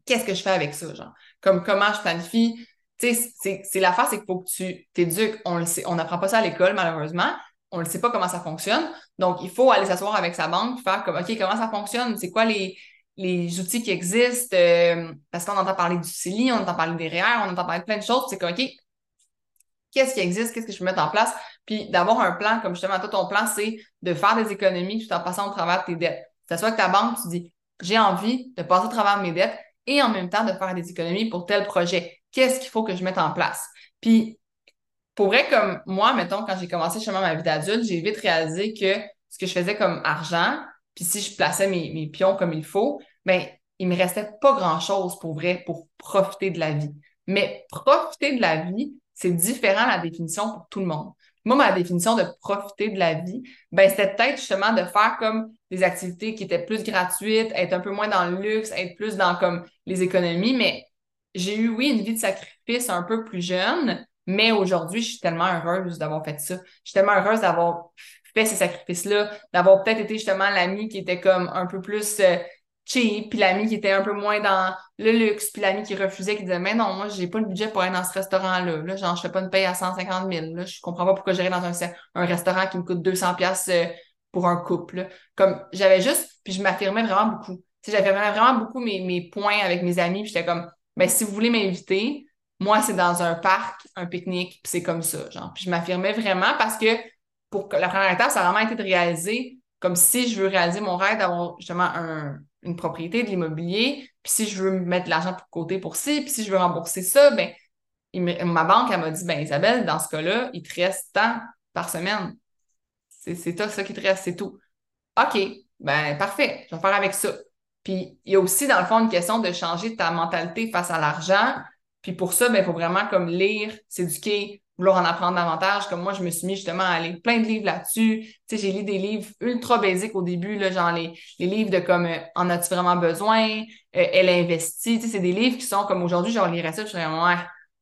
Speaker 1: Qu'est-ce que je fais avec ça, genre? Comme comment je planifie? Tu sais, c'est l'affaire, c'est qu'il faut que tu t'éduques. On le sait, on n'apprend pas ça à l'école, malheureusement. On ne sait pas comment ça fonctionne. Donc, il faut aller s'asseoir avec sa banque, faire comme, OK, comment ça fonctionne? C'est quoi les, les outils qui existent, euh, parce qu'on entend parler du CELI, on entend parler des REER, on entend parler de plein de choses, c'est comme, OK, qu'est-ce qui existe, qu'est-ce que je peux mettre en place, puis d'avoir un plan, comme justement, toi, ton plan, c'est de faire des économies tout en passant au travers de tes dettes. C'est soit que ta banque, tu dis, j'ai envie de passer au travers de mes dettes et en même temps de faire des économies pour tel projet. Qu'est-ce qu'il faut que je mette en place? Puis, pour vrai, comme moi, mettons, quand j'ai commencé justement ma vie d'adulte, j'ai vite réalisé que ce que je faisais comme argent, puis si je plaçais mes, pions comme il faut, ben il me restait pas grand-chose pour vrai pour profiter de la vie. Mais profiter de la vie, c'est différent la définition pour tout le monde. Moi, ma définition de profiter de la vie, ben c'était peut-être justement de faire comme des activités qui étaient plus gratuites, être un peu moins dans le luxe, être plus dans comme les économies, mais j'ai eu, oui, une vie de sacrifice un peu plus jeune, mais aujourd'hui, je suis tellement heureuse d'avoir fait ça. Je suis tellement heureuse d'avoir fait ces sacrifices-là, d'avoir peut-être été justement l'ami qui était comme un peu plus euh, cheap, puis l'ami qui était un peu moins dans le luxe, puis l'ami qui refusait, qui disait Mais non, moi, j'ai pas le budget pour aller dans ce restaurant-là. Là, genre, je fais pas une paye à 150 000. Là, je comprends pas pourquoi j'irais dans un, un restaurant qui me coûte 200 pièces euh, pour un couple. Comme j'avais juste, puis je m'affirmais vraiment beaucoup. J'affirmais vraiment beaucoup mes, mes points avec mes amis, puis j'étais comme ben si vous voulez m'inviter, moi, c'est dans un parc, un pique-nique, puis c'est comme ça, genre. Puis je m'affirmais vraiment parce que pour la première étape, ça a vraiment été de réaliser comme si je veux réaliser mon rêve d'avoir justement une propriété, de l'immobilier, puis si je veux mettre de l'argent pour côté pour ci, puis si je veux rembourser ça, ben ma banque, elle m'a dit, ben Isabelle, dans ce cas-là, il te reste tant par semaine. C'est ça, ça qui te reste, c'est tout. OK, ben parfait, je vais faire avec ça. Puis il y a aussi, dans le fond, une question de changer ta mentalité face à l'argent. Puis pour ça, ben, il faut vraiment comme lire, s'éduquer, vouloir en apprendre davantage. Comme moi, je me suis mis justement à lire plein de livres là-dessus. Tu sais, j'ai lu des livres ultra basiques au début, là, genre les, les livres de comme euh, En as-tu vraiment besoin? Euh, Elle investit. Tu sais, c'est des livres qui sont comme aujourd'hui, genre lirais ça, je suis vraiment, ouais,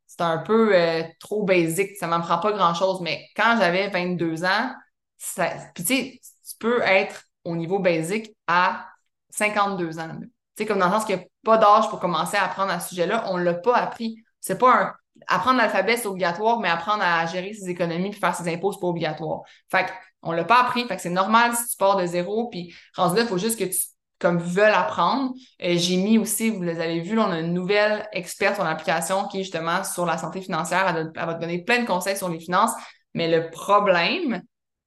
Speaker 1: c'est un peu euh, trop basique, ça m'en prend pas grand-chose. Mais quand j'avais 22 ans, ça, puis tu sais, tu peux être au niveau basique à 52 ans. Tu sais, comme dans le sens qu'il n'y a pas d'âge pour commencer à apprendre à ce sujet-là, on ne l'a pas appris. C'est pas un apprendre l'alphabet, c'est obligatoire, mais apprendre à gérer ses économies et faire ses impôts, c'est pas obligatoire. Fait on l'a pas appris, fait que c'est normal si tu pars de zéro, puis rendu là, il faut juste que tu comme veuilles apprendre. Euh, j'ai mis aussi, vous les avez vu, on a une nouvelle experte sur l'application qui est justement sur la santé financière. Elle, va te donner plein de conseils sur les finances. Mais le problème,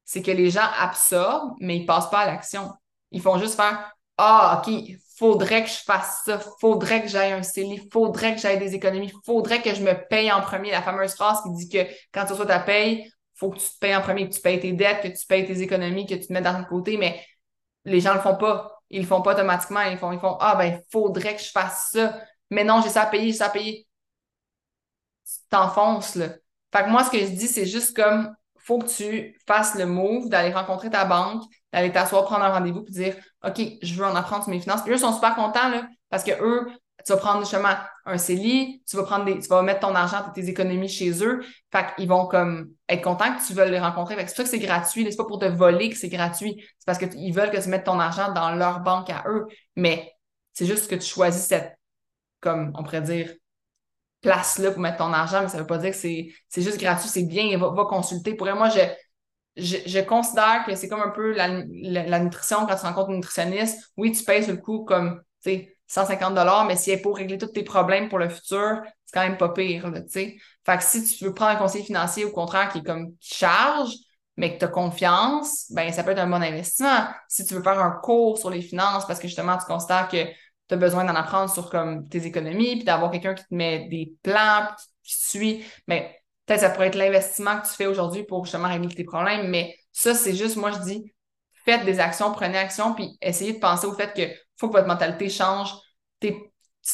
Speaker 1: c'est que les gens absorbent, mais ils passent pas à l'action. Ils font juste faire Ah, OK, faudrait que je fasse ça, faudrait que j'aille un CELI, faudrait que j'aille des économies, faudrait que je me paye en premier. La fameuse phrase qui dit que quand tu reçois ta paye, faut que tu te payes en premier, que tu payes tes dettes, que tu payes tes économies, que tu te mets dans le côté, mais les gens le font pas. Ils le font pas automatiquement. Ils font, ils font Ah, ben, faudrait que je fasse ça. Mais non, j'ai ça à payer, j'ai ça à payer. Tu t'enfonces, là. Fait que moi, ce que je dis, c'est juste comme, faut que tu fasses le move d'aller rencontrer ta banque, d'aller t'asseoir, prendre un rendez-vous, puis dire OK, je veux en apprendre sur mes finances. Puis eux sont super contents parce que eux, tu vas prendre justement un CELI, tu vas prendre mettre ton argent, tes économies chez eux. Fait qu'ils vont comme être contents que tu veux les rencontrer. Fait c'est pour ça que c'est gratuit. C'est pas pour te voler que c'est gratuit. C'est parce qu'ils veulent que tu mettes ton argent dans leur banque à eux. Mais c'est juste que tu choisis cette, comme on pourrait dire, place-là pour mettre ton argent, mais ça veut pas dire que c'est, c'est juste gratuit, c'est bien, va, va consulter. Pour moi, je, je, considère que c'est comme un peu la, la, nutrition quand tu rencontres une nutritionniste. Oui, tu payes sur le coup comme, tu sais, 150 mais si elle pour régler tous tes problèmes pour le futur, c'est quand même pas pire. Fait que si tu veux prendre un conseiller financier, au contraire, qui est comme, qui charge, mais que tu as confiance, ben ça peut être un bon investissement. Si tu veux faire un cours sur les finances parce que justement tu constates que tu as besoin d'en apprendre sur comme tes économies, puis d'avoir quelqu'un qui te met des plans, qui te suit, mais peut-être ça pourrait être l'investissement que tu fais aujourd'hui pour justement régler tes problèmes, mais ça, c'est juste, moi je dis, faites des actions, prenez action, puis essayez de penser au fait que faut que votre mentalité change. Tu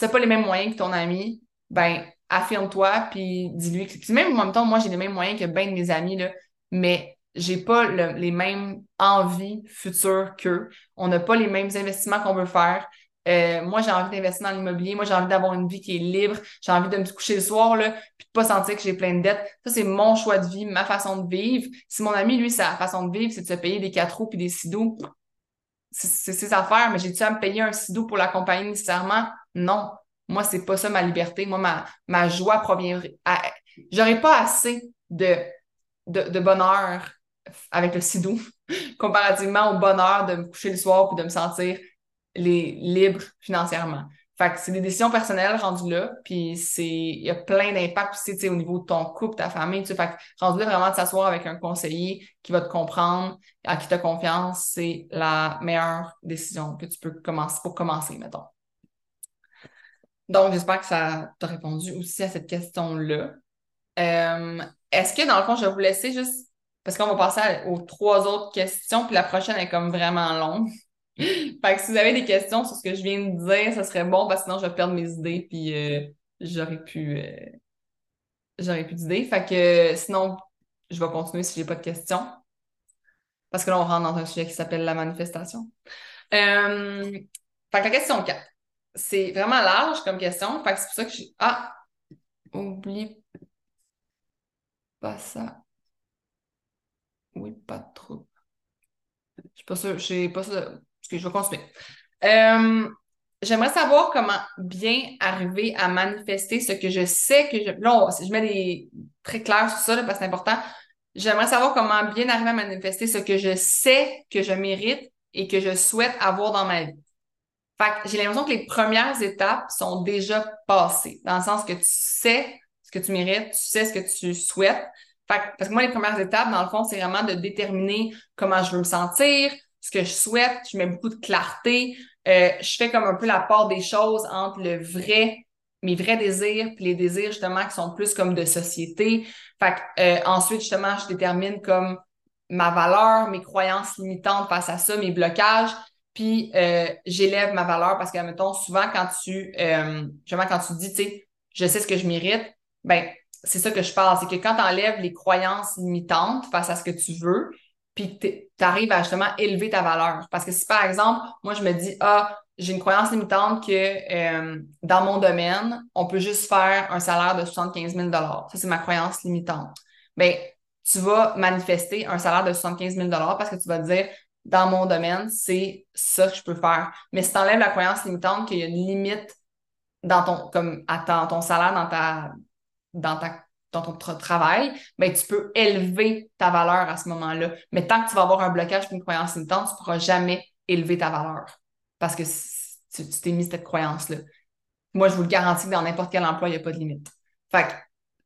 Speaker 1: n'as pas les mêmes moyens que ton ami, ben affirme-toi, puis dis-lui. Puis même en même temps, moi, j'ai les mêmes moyens que bien de mes amis, là, mais j'ai pas les mêmes envies futures qu'eux. On n'a pas les mêmes investissements qu'on veut faire. Euh, moi, j'ai envie d'investir dans l'immobilier. Moi, j'ai envie d'avoir une vie qui est libre. J'ai envie de me coucher le soir, là, puis de pas sentir que j'ai plein de dettes. Ça, c'est mon choix de vie, ma façon de vivre. Si mon ami, lui, sa façon de vivre, c'est de se payer des quatre roues puis des sidos, c'est ses affaires, mais j'ai-tu à me payer un sido pour l'accompagner nécessairement? Non. Moi, c'est pas ça ma liberté. Moi, ma, ma joie provient. J'aurais pas assez de, de, bonheur avec le sidou *laughs* comparativement au bonheur de me coucher le soir puis de me sentir les, libre financièrement. Fait que c'est des décisions personnelles rendues là, puis c'est il y a plein d'impacts aussi au niveau de ton couple, ta famille, tu. Fait que rendu là vraiment de s'asseoir avec un conseiller qui va te comprendre, à qui tu as confiance, c'est la meilleure décision que tu peux commencer pour commencer, mettons. Donc, j'espère que ça t'a répondu aussi à cette question-là. Euh, est-ce que dans le fond, je vais vous laisser juste parce qu'on va passer aux trois autres questions, puis la prochaine est comme vraiment longue. Fait que si vous avez des questions sur ce que je viens de dire, ça serait bon, parce que sinon je vais perdre mes idées, puis euh, j'aurais pu. Euh, j'aurais plus d'idées. Fait que sinon, je vais continuer si j'ai pas de questions. Parce que là, on rentre dans un sujet qui s'appelle la manifestation. Euh, fait que la question 4. C'est vraiment large comme question. Fait que c'est pour ça que je. Ah! Oublie pas ça. Oui, pas trop. Je suis pas sûre. Je sais pas ça je vais continuer. Euh, j'aimerais savoir comment bien arriver à manifester ce que je sais que je. Là, je mets des très clairs sur ça parce que c'est important. J'aimerais savoir comment bien arriver à manifester ce que je sais que je mérite et que je souhaite avoir dans ma vie. Fait que j'ai l'impression que les premières étapes sont déjà passées, dans le sens que tu sais ce que tu mérites, tu sais ce que tu souhaites. Fait que, parce que moi, les premières étapes, dans le fond, c'est vraiment de déterminer comment je veux me sentir, ce que je souhaite, je mets beaucoup de clarté. Euh, je fais comme un peu la part des choses entre le vrai, mes vrais désirs, puis les désirs justement qui sont plus comme de société. Fait que, euh, ensuite, justement, je détermine comme ma valeur, mes croyances limitantes face à ça, mes blocages. Puis euh, j'élève ma valeur parce que, mettons, souvent quand tu euh, justement quand tu dis, tu sais, je sais ce que je mérite, ben c'est ça que je parle. C'est que quand tu enlèves les croyances limitantes face à ce que tu veux, puis tu arrives à justement élever ta valeur. Parce que si par exemple, moi je me dis, ah, j'ai une croyance limitante que euh, dans mon domaine, on peut juste faire un salaire de 75 000 Ça, c'est ma croyance limitante. Bien, tu vas manifester un salaire de 75 000 parce que tu vas dire, dans mon domaine, c'est ça que je peux faire. Mais si tu enlèves la croyance limitante qu'il y a une limite dans ton, comme, à ton salaire, dans ta, dans ta dans ton travail, ben, tu peux élever ta valeur à ce moment-là. Mais tant que tu vas avoir un blocage une croyance limitante, tu ne pourras jamais élever ta valeur parce que tu t'es mis cette croyance-là. Moi, je vous le garantis que dans n'importe quel emploi, il n'y a pas de limite. Fait que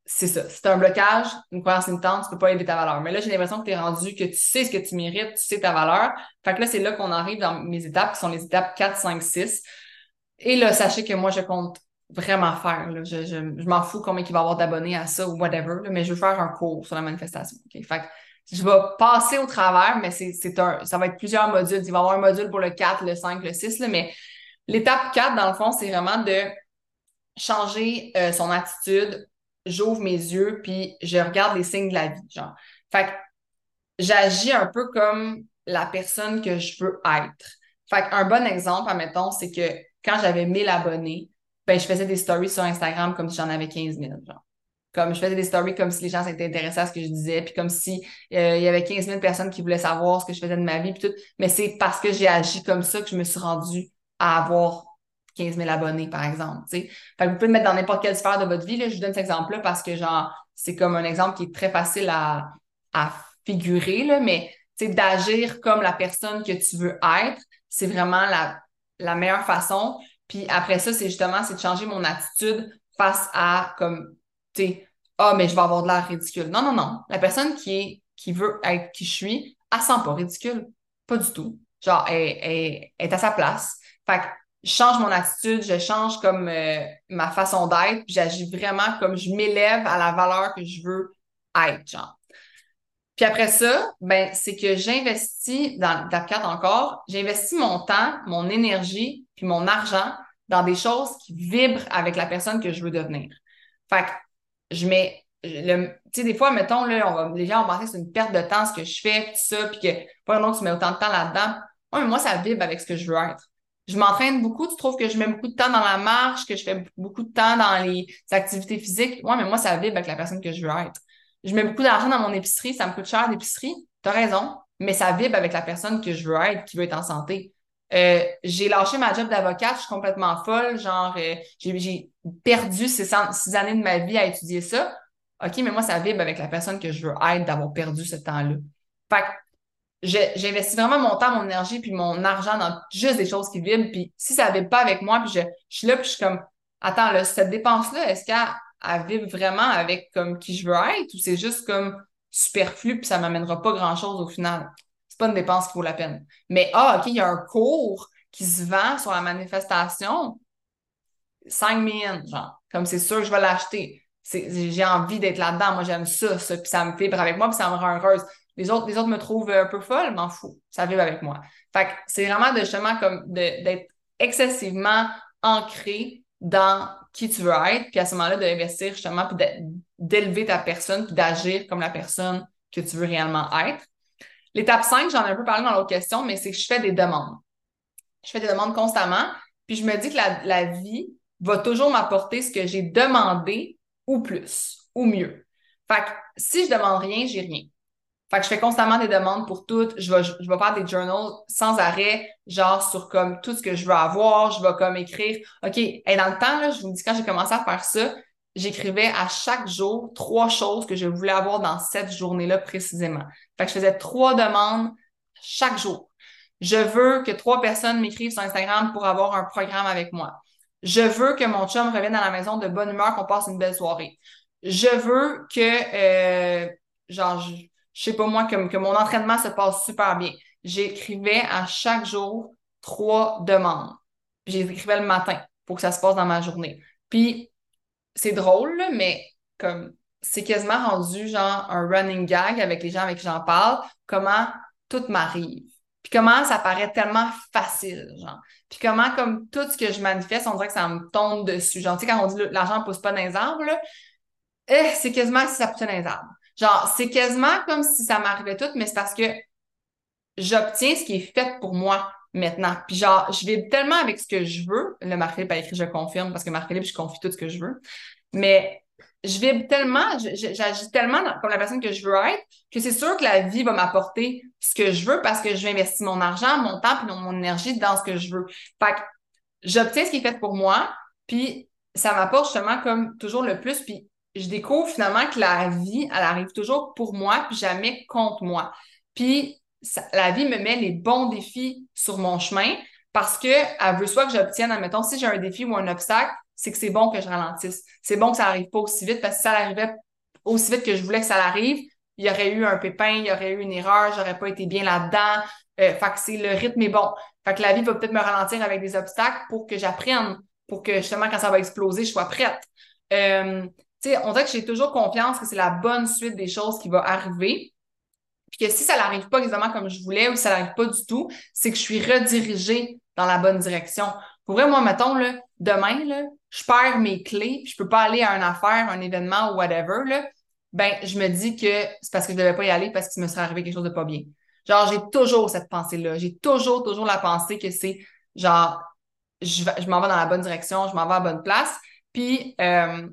Speaker 1: c'est ça. Si tu un blocage, une croyance limitante, tu ne peux pas élever ta valeur. Mais là, j'ai l'impression que tu es rendu, que tu sais ce que tu mérites, tu sais ta valeur. Fait que là, c'est là qu'on arrive dans mes étapes, qui sont les étapes 4, 5, 6. Et là, sachez que moi, je compte vraiment faire. Là. Je, je, je m'en fous combien il va y avoir d'abonnés à ça ou whatever, mais je veux faire un cours sur la manifestation. Fait que je vais passer au travers, mais c'est un, ça va être plusieurs modules. Il va y avoir un module pour le 4, le 5, le 6, là, mais l'étape 4, dans le fond, c'est vraiment de changer euh, son attitude. J'ouvre mes yeux, puis je regarde les signes de la vie. Genre. Fait que j'agis un peu comme la personne que je veux être. Fait un bon exemple, admettons, c'est que quand j'avais 1000 abonnés, ben, je faisais des stories sur Instagram comme si j'en avais 15 000. Genre. Comme je faisais des stories comme si les gens s'étaient intéressés à ce que je disais, puis comme si euh, il y avait 15 000 personnes qui voulaient savoir ce que je faisais de ma vie, puis tout. Mais c'est parce que j'ai agi comme ça que je me suis rendue à avoir 15 000 abonnés, par exemple. Fait que vous pouvez le mettre dans n'importe quelle sphère de votre vie. Là. Je vous donne cet exemple-là parce que genre, c'est comme un exemple qui est très facile à, à figurer, là, mais d'agir comme la personne que tu veux être, c'est vraiment la, la meilleure façon. Puis après ça, c'est justement, c'est de changer mon attitude face à comme, tu sais, ah, mais je vais avoir de l'air ridicule. Non, non, non. La personne qui est qui veut être qui je suis, elle sent pas ridicule. Pas du tout. Genre, elle, est à sa place. Fait que je change mon attitude, je change comme euh, ma façon d'être, j'agis vraiment comme je m'élève à la valeur que je veux être, genre. Puis après ça, ben, c'est que j'investis dans DAP4 encore, j'investis mon temps, mon énergie, puis mon argent dans des choses qui vibrent avec la personne que je veux devenir. Fait que je mets le, tu sais, des fois, mettons, là, on les gens vont penser que c'est une perte de temps ce que je fais, tout ça, puis que pas non tu mets autant de temps là-dedans. Ouais, mais moi, ça vibre avec ce que je veux être. Je m'entraîne beaucoup, tu trouves que je mets beaucoup de temps dans la marche, que je fais beaucoup de temps dans les activités physiques. Ouais, mais moi, ça vibre avec la personne que je veux être. Je mets beaucoup d'argent dans mon épicerie, ça me coûte cher d'épicerie. T'as raison, mais ça vibre avec la personne que je veux être, qui veut être en santé. Euh, j'ai lâché ma job d'avocate, je suis complètement folle. Genre, euh, j'ai perdu six, années de ma vie à étudier ça. OK, mais moi, ça vibre avec la personne que je veux être d'avoir perdu ce temps-là. Fait que j'investis vraiment mon temps, mon énergie, puis mon argent dans juste des choses qui vibrent. Puis si ça vibre pas avec moi, puis je, suis là, puis je suis comme, attends, cette dépense-là, est-ce qu'elle vibre vraiment avec comme qui je veux être ou c'est juste comme superflu, puis ça m'amènera pas grand-chose au final? C'est pas une dépense qui vaut la peine. Mais, ah, OK, il y a un cours qui se vend sur la manifestation, 5 000, genre. Comme c'est sûr je vais l'acheter j'ai envie d'être là-dedans. Moi, j'aime ça, ça, puis ça me vibre avec moi, puis ça me rend heureuse. Les autres, les autres me trouvent un peu folle, m'en fous. Ça vibre avec moi. Fait que c'est vraiment de, justement comme d'être excessivement ancré dans qui tu veux être, puis à ce moment-là, d'investir justement, puis d'élever ta personne, puis d'agir comme la personne que tu veux réellement être. L'étape 5, j'en ai un peu parlé dans l'autre question, mais c'est que je fais des demandes. Je fais des demandes constamment, puis je me dis que la, la vie va toujours m'apporter ce que j'ai demandé ou plus, ou mieux. Fait que si je demande rien, j'ai rien. Fait que je fais constamment des demandes pour tout. Je vais, je, vais faire des journals sans arrêt, genre sur comme tout ce que je veux avoir. Je vais comme écrire. OK, et dans le temps, là, je vous dis, quand j'ai commencé à faire ça, j'écrivais à chaque jour trois choses que je voulais avoir dans cette journée-là précisément. Fait que je faisais trois demandes chaque jour. Je veux que trois personnes m'écrivent sur Instagram pour avoir un programme avec moi. Je veux que mon chum revienne à la maison de bonne humeur, qu'on passe une belle soirée. Je veux que, euh, genre, je, sais pas moi, que, que mon entraînement se passe super bien. J'écrivais à chaque jour trois demandes. J'écrivais le matin pour que ça se passe dans ma journée. Puis, c'est drôle, mais comme c'est quasiment rendu genre un running gag avec les gens avec qui j'en parle, comment tout m'arrive. Puis comment ça paraît tellement facile, genre. Puis comment, comme tout ce que je manifeste, on dirait que ça me tombe dessus. Genre, tu sais, quand on dit l'argent ne pousse pas dans les arbres, là, eh, c'est quasiment si ça poussait dans les arbres. Genre, c'est quasiment comme si ça m'arrivait tout, mais c'est parce que j'obtiens ce qui est fait pour moi maintenant. Puis genre, je vais tellement avec ce que je veux. Le Marc-Philippe a écrit « je confirme » parce que Marc-Philippe, je confie tout ce que je veux. Mais je vibre tellement, j'agis tellement comme la personne que je veux être, que c'est sûr que la vie va m'apporter ce que je veux parce que je vais investir mon argent, mon temps et mon énergie dans ce que je veux. Fait que j'obtiens ce qui est fait pour moi, puis ça m'apporte justement comme toujours le plus, puis je découvre finalement que la vie, elle arrive toujours pour moi, puis jamais contre moi. Puis la vie me met les bons défis sur mon chemin parce qu'elle veut soit que j'obtienne, admettons, si j'ai un défi ou un obstacle, c'est que c'est bon que je ralentisse. C'est bon que ça n'arrive pas aussi vite parce que si ça arrivait aussi vite que je voulais que ça arrive, il y aurait eu un pépin, il y aurait eu une erreur, j'aurais pas été bien là-dedans. Euh, fait que c'est le rythme est bon. Fait que la vie va peut-être me ralentir avec des obstacles pour que j'apprenne, pour que justement quand ça va exploser, je sois prête. Euh, sais, on dirait que j'ai toujours confiance que c'est la bonne suite des choses qui va arriver. Puis que si ça n'arrive pas exactement comme je voulais ou si ça n'arrive pas du tout, c'est que je suis redirigée dans la bonne direction. Pour vrai, moi, mettons, demain, là, je perds mes clés, je peux pas aller à une affaire, un événement ou whatever, là, ben, je me dis que c'est parce que je devais pas y aller parce qu'il me serait arrivé quelque chose de pas bien. Genre, j'ai toujours cette pensée-là. J'ai toujours, toujours la pensée que c'est genre, je, je m'en vais dans la bonne direction, je m'en vais à la bonne place. Puis, euh,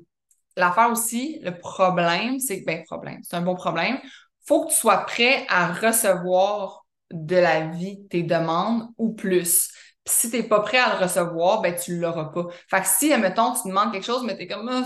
Speaker 1: l'affaire aussi, le problème, c'est, ben, problème, c'est un bon problème. Faut que tu sois prêt à recevoir de la vie tes demandes ou plus. Puis si t'es pas prêt à le recevoir, ben tu l'auras pas. Fait que si, admettons, tu demandes quelque chose, mais t'es comme,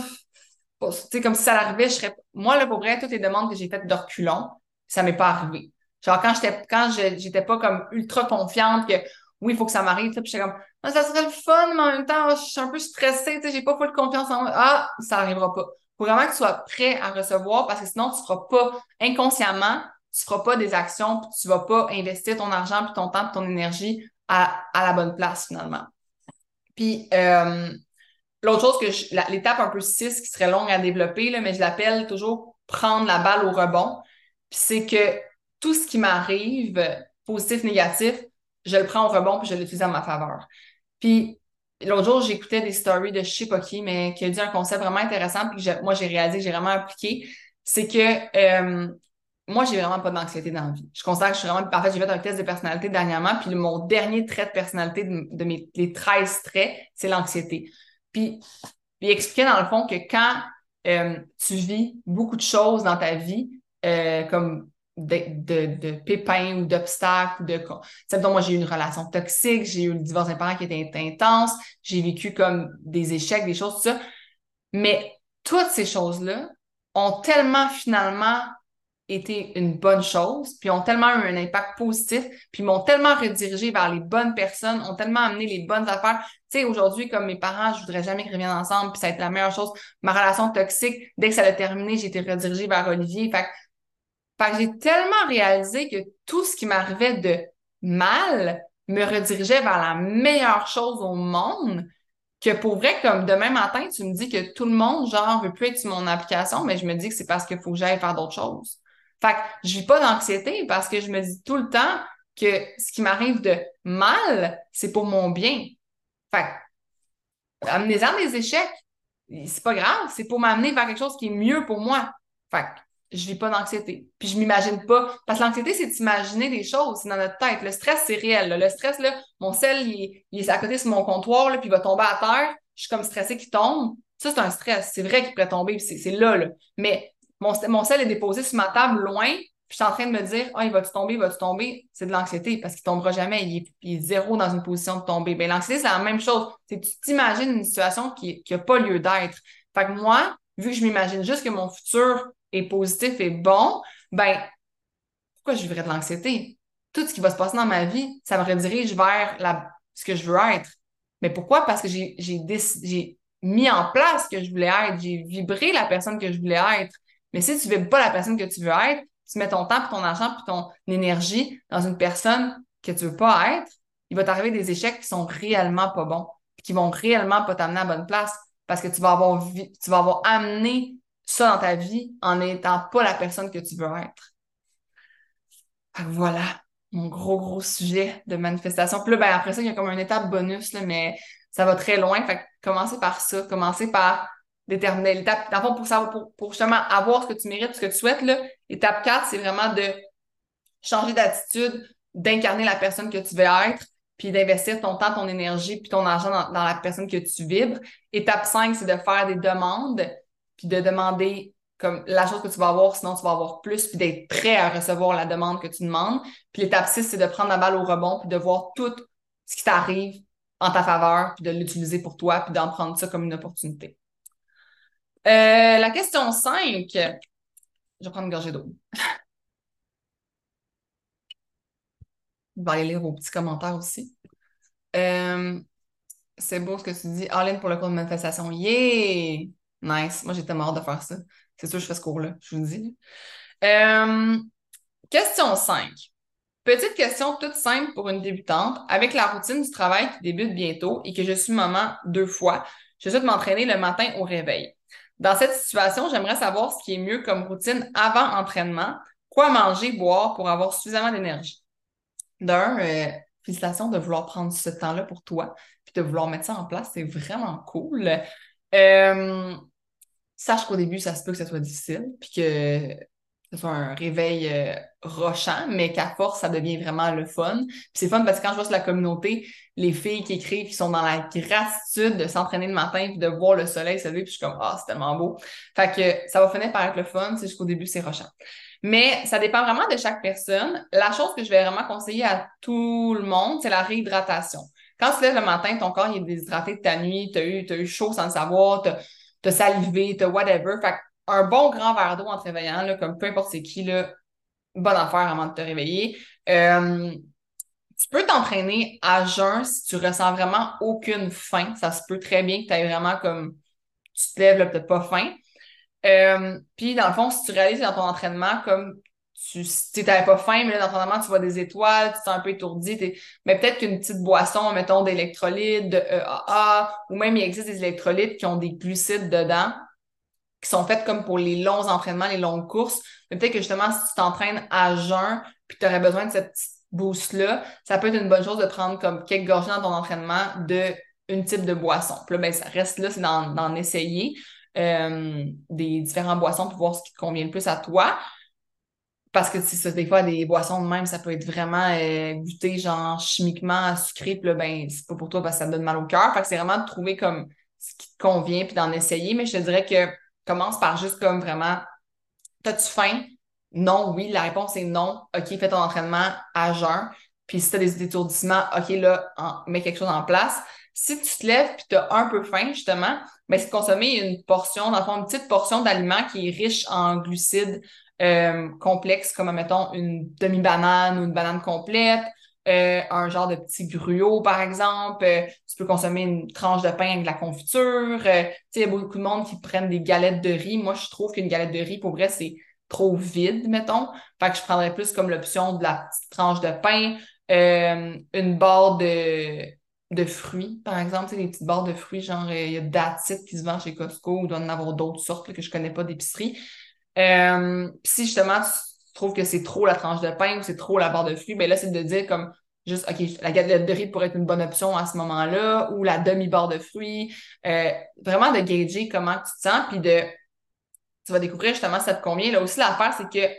Speaker 1: tu sais, comme si ça arrivait, je serais. Moi, là, pour vrai, toutes les demandes que j'ai faites de reculons, ça m'est pas arrivé. Genre, quand j'étais, quand j'étais pas comme ultra confiante que oui, il faut que ça m'arrive, puis j'étais comme, ah, ça serait le fun, mais en même temps, je suis un peu stressée, j'ai pas full confiance en moi. Ah, ça arrivera pas. Faut vraiment que tu sois prêt à recevoir parce que sinon, tu feras pas inconsciemment, tu feras pas des actions, puis tu vas pas investir ton argent, puis ton temps, puis ton énergie à, la bonne place finalement. Puis euh, l'autre chose que l'étape un peu 6 qui serait longue à développer, là, mais je l'appelle toujours prendre la balle au rebond. Puis c'est que tout ce qui m'arrive, positif, négatif, je le prends au rebond puis je l'utilise en ma faveur. Puis l'autre jour, j'écoutais des stories de je sais pas qui, mais qui a dit un concept vraiment intéressant puis que moi j'ai réalisé que j'ai vraiment appliqué. C'est que euh, moi, j'ai vraiment pas d'anxiété dans la vie. Je considère que je suis vraiment parfaite. J'ai fait un test de personnalité dernièrement, puis mon dernier trait de personnalité de, mes les 13 traits, c'est l'anxiété. Puis, il expliquait dans le fond que quand euh, tu vis beaucoup de choses dans ta vie, euh, comme de, pépins ou d'obstacles, de. Donc, moi, j'ai eu une relation toxique, j'ai eu le divorce d'un parent qui était intense, j'ai vécu comme des échecs, des choses, tout ça. Mais toutes ces choses-là ont tellement finalement été une bonne chose, puis ont tellement eu un impact positif, puis m'ont tellement redirigé vers les bonnes personnes, ont tellement amené les bonnes affaires. Tu sais, aujourd'hui, comme mes parents, je voudrais jamais qu'ils reviennent ensemble, puis ça a été la meilleure chose. Ma relation toxique, dès que ça a terminé, j'ai été redirigée vers Olivier. Fait, fait que j'ai tellement réalisé que tout ce qui m'arrivait de mal me redirigeait vers la meilleure chose au monde que pour vrai, comme demain matin, tu me dis que tout le monde, genre, veut plus être sur mon application, mais je me dis que c'est parce qu'il faut que j'aille faire d'autres choses. Fait que je vis pas d'anxiété parce que je me dis tout le temps que ce qui m'arrive de mal, c'est pour mon bien. Fait que, amenez-en des échecs. C'est pas grave, c'est pour m'amener vers quelque chose qui est mieux pour moi. Fait que, je vis pas d'anxiété. Puis je m'imagine pas. Parce que l'anxiété, c'est d'imaginer des choses, c'est dans notre tête. Le stress, c'est réel. Le stress, là, mon sel, il, est à côté sur mon comptoir, là, puis il va tomber à terre. Je suis comme stressée qu'il tombe. Ça, c'est un stress. C'est vrai qu'il pourrait tomber, c'est là, là. Mais mon, mon sel est déposé sur ma table loin, puis je suis en train de me dire, ah, il va-tu tomber, il va-tu tomber? C'est de l'anxiété parce qu'il tombera jamais. Il est, zéro dans une position de tomber. Ben, l'anxiété, c'est la même chose. C'est tu t'imagines une situation qui n'a pas lieu d'être. Fait que moi, vu que je m'imagine juste que mon futur est positif et bon, ben, pourquoi je vivrais de l'anxiété? Tout ce qui va se passer dans ma vie, ça me redirige vers ce que je veux être. Mais pourquoi? Parce que j'ai mis en place ce que je voulais être. J'ai vibré la personne que je voulais être. Mais si tu ne veux pas la personne que tu veux être, tu mets ton temps, puis ton argent, puis ton énergie dans une personne que tu veux pas être, il va t'arriver des échecs qui sont réellement pas bons, qui vont réellement pas t'amener à la bonne place parce que tu vas avoir, tu vas avoir amené ça dans ta vie en n'étant pas la personne que tu veux être. voilà, mon gros, gros sujet de manifestation. Puis là, ben, après ça, il y a comme une étape bonus, là, mais ça va très loin. Fait que commencez par ça. Commencez par déterminer l'étape. Dans pour, savoir, pour, pour, justement avoir ce que tu mérites, ce que tu souhaites, là, étape 4, c'est vraiment de changer d'attitude, d'incarner la personne que tu veux être, puis d'investir ton temps, ton énergie, puis ton argent dans, dans, la personne que tu vibres. Étape 5, c'est de faire des demandes, puis de demander comme la chose que tu vas avoir, sinon tu vas avoir plus, puis d'être prêt à recevoir la demande que tu demandes. Puis l'étape 6, c'est de prendre la balle au rebond, puis de voir tout ce qui t'arrive en ta faveur, puis de l'utiliser pour toi, puis d'en prendre ça comme une opportunité. Euh, la question 5. Je vais prendre une gorgée d'eau. *laughs* Je vais aller lire vos petits commentaires aussi. Euh, c'est beau ce que tu dis. All pour le cours de manifestation. Yeah! Nice. Moi, tellement hâte de faire ça. C'est sûr, je fais ce cours-là, je vous le dis. Euh, question 5. Petite question toute simple pour une débutante. Avec la routine du travail qui débute bientôt et que je suis maman deux fois, je souhaite m'entraîner le matin au réveil. Dans cette situation, j'aimerais savoir ce qui est mieux comme routine avant entraînement, quoi manger, boire pour avoir suffisamment d'énergie? D'un, euh, félicitations de vouloir prendre ce temps-là pour toi, puis de vouloir mettre ça en place, c'est vraiment cool. Euh, sache qu'au début, ça se peut que ce soit difficile, puis que ce soit un réveil euh, rochant, mais qu'à force, ça devient vraiment le fun. Puis c'est fun parce que quand je vois sur la communauté, les filles qui écrivent, qui sont dans la gratitude de s'entraîner le matin puis de voir le soleil se lever, puis je suis comme, ah, c'est tellement beau. Fait que ça va finir par être le fun, c'est jusqu'au début, c'est rochant. Mais ça dépend vraiment de chaque personne. La chose que je vais vraiment conseiller à tout le monde, c'est la réhydratation. Quand tu lèves le matin, ton corps il est déshydraté de ta nuit, tu as eu, as eu chaud sans le savoir, tu as, salivé, tu as whatever. Fait un bon grand verre d'eau en te réveillant, là, comme peu importe c'est qui, là, bonne affaire avant de te réveiller. Euh, tu peux t'entraîner à jeun si tu ressens vraiment aucune faim. Ça se peut très bien que tu aies vraiment comme tu te lèves, peut-être pas faim. Euh, puis dans le fond, si tu réalises dans ton entraînement comme tu n'avais pas faim, mais là, dans ton moment, tu vois des étoiles, tu te sens un peu étourdi. Mais peut-être qu'une petite boisson, mettons, d'électrolytes, de EAA, ou même il existe des électrolytes qui ont des glucides dedans, qui sont faits comme pour les longs entraînements, les longues courses. Mais peut-être que justement, si tu t'entraînes à jeun, puis tu aurais besoin de cette petite boost-là, ça peut être une bonne chose de prendre comme quelques gorgées dans ton entraînement de une type de boisson. Puis là, ben, ça reste là, c'est d'en essayer euh, des différentes boissons pour voir ce qui convient le plus à toi. Parce que ça, des fois, des boissons de même, ça peut être vraiment euh, goûté, genre chimiquement sucré, puis là, ben, c'est pas pour toi parce que ça te donne mal au cœur. Fait que c'est vraiment de trouver comme ce qui te convient, puis d'en essayer. Mais je te dirais que commence par juste comme vraiment, t'as-tu faim? Non, oui. La réponse est non. OK, fais ton entraînement à jeun. Puis si t'as des étourdissements, OK, là, mets quelque chose en place. Si tu te lèves puis tu as un peu faim, justement, mais ben, c'est de consommer une portion, dans le fond, une petite portion d'aliment qui est riche en glucides, euh, complexe, comme mettons une demi-banane ou une banane complète, euh, un genre de petit gruau, par exemple. Euh, tu peux consommer une tranche de pain avec de la confiture. il y a beaucoup de monde qui prennent des galettes de riz. Moi, je trouve qu'une galette de riz, pour vrai, c'est trop vide, mettons. Fait que je prendrais plus comme l'option de la petite tranche de pain, une barre de, de fruits, par exemple, des petites barres de fruits, genre il y a Datit qui se vend chez Costco ou doit en avoir d'autres sortes que je connais pas d'épicerie. Euh, si justement tu trouves que c'est trop la tranche de pain ou c'est trop la barre de fruits, ben là, c'est de dire comme juste, OK, la galette de riz pourrait être une bonne option à ce moment-là, ou la demi-barre de fruits. Euh, vraiment de gager comment tu te sens, puis de tu vas découvrir justement ça te convient. Là aussi, l'affaire, c'est que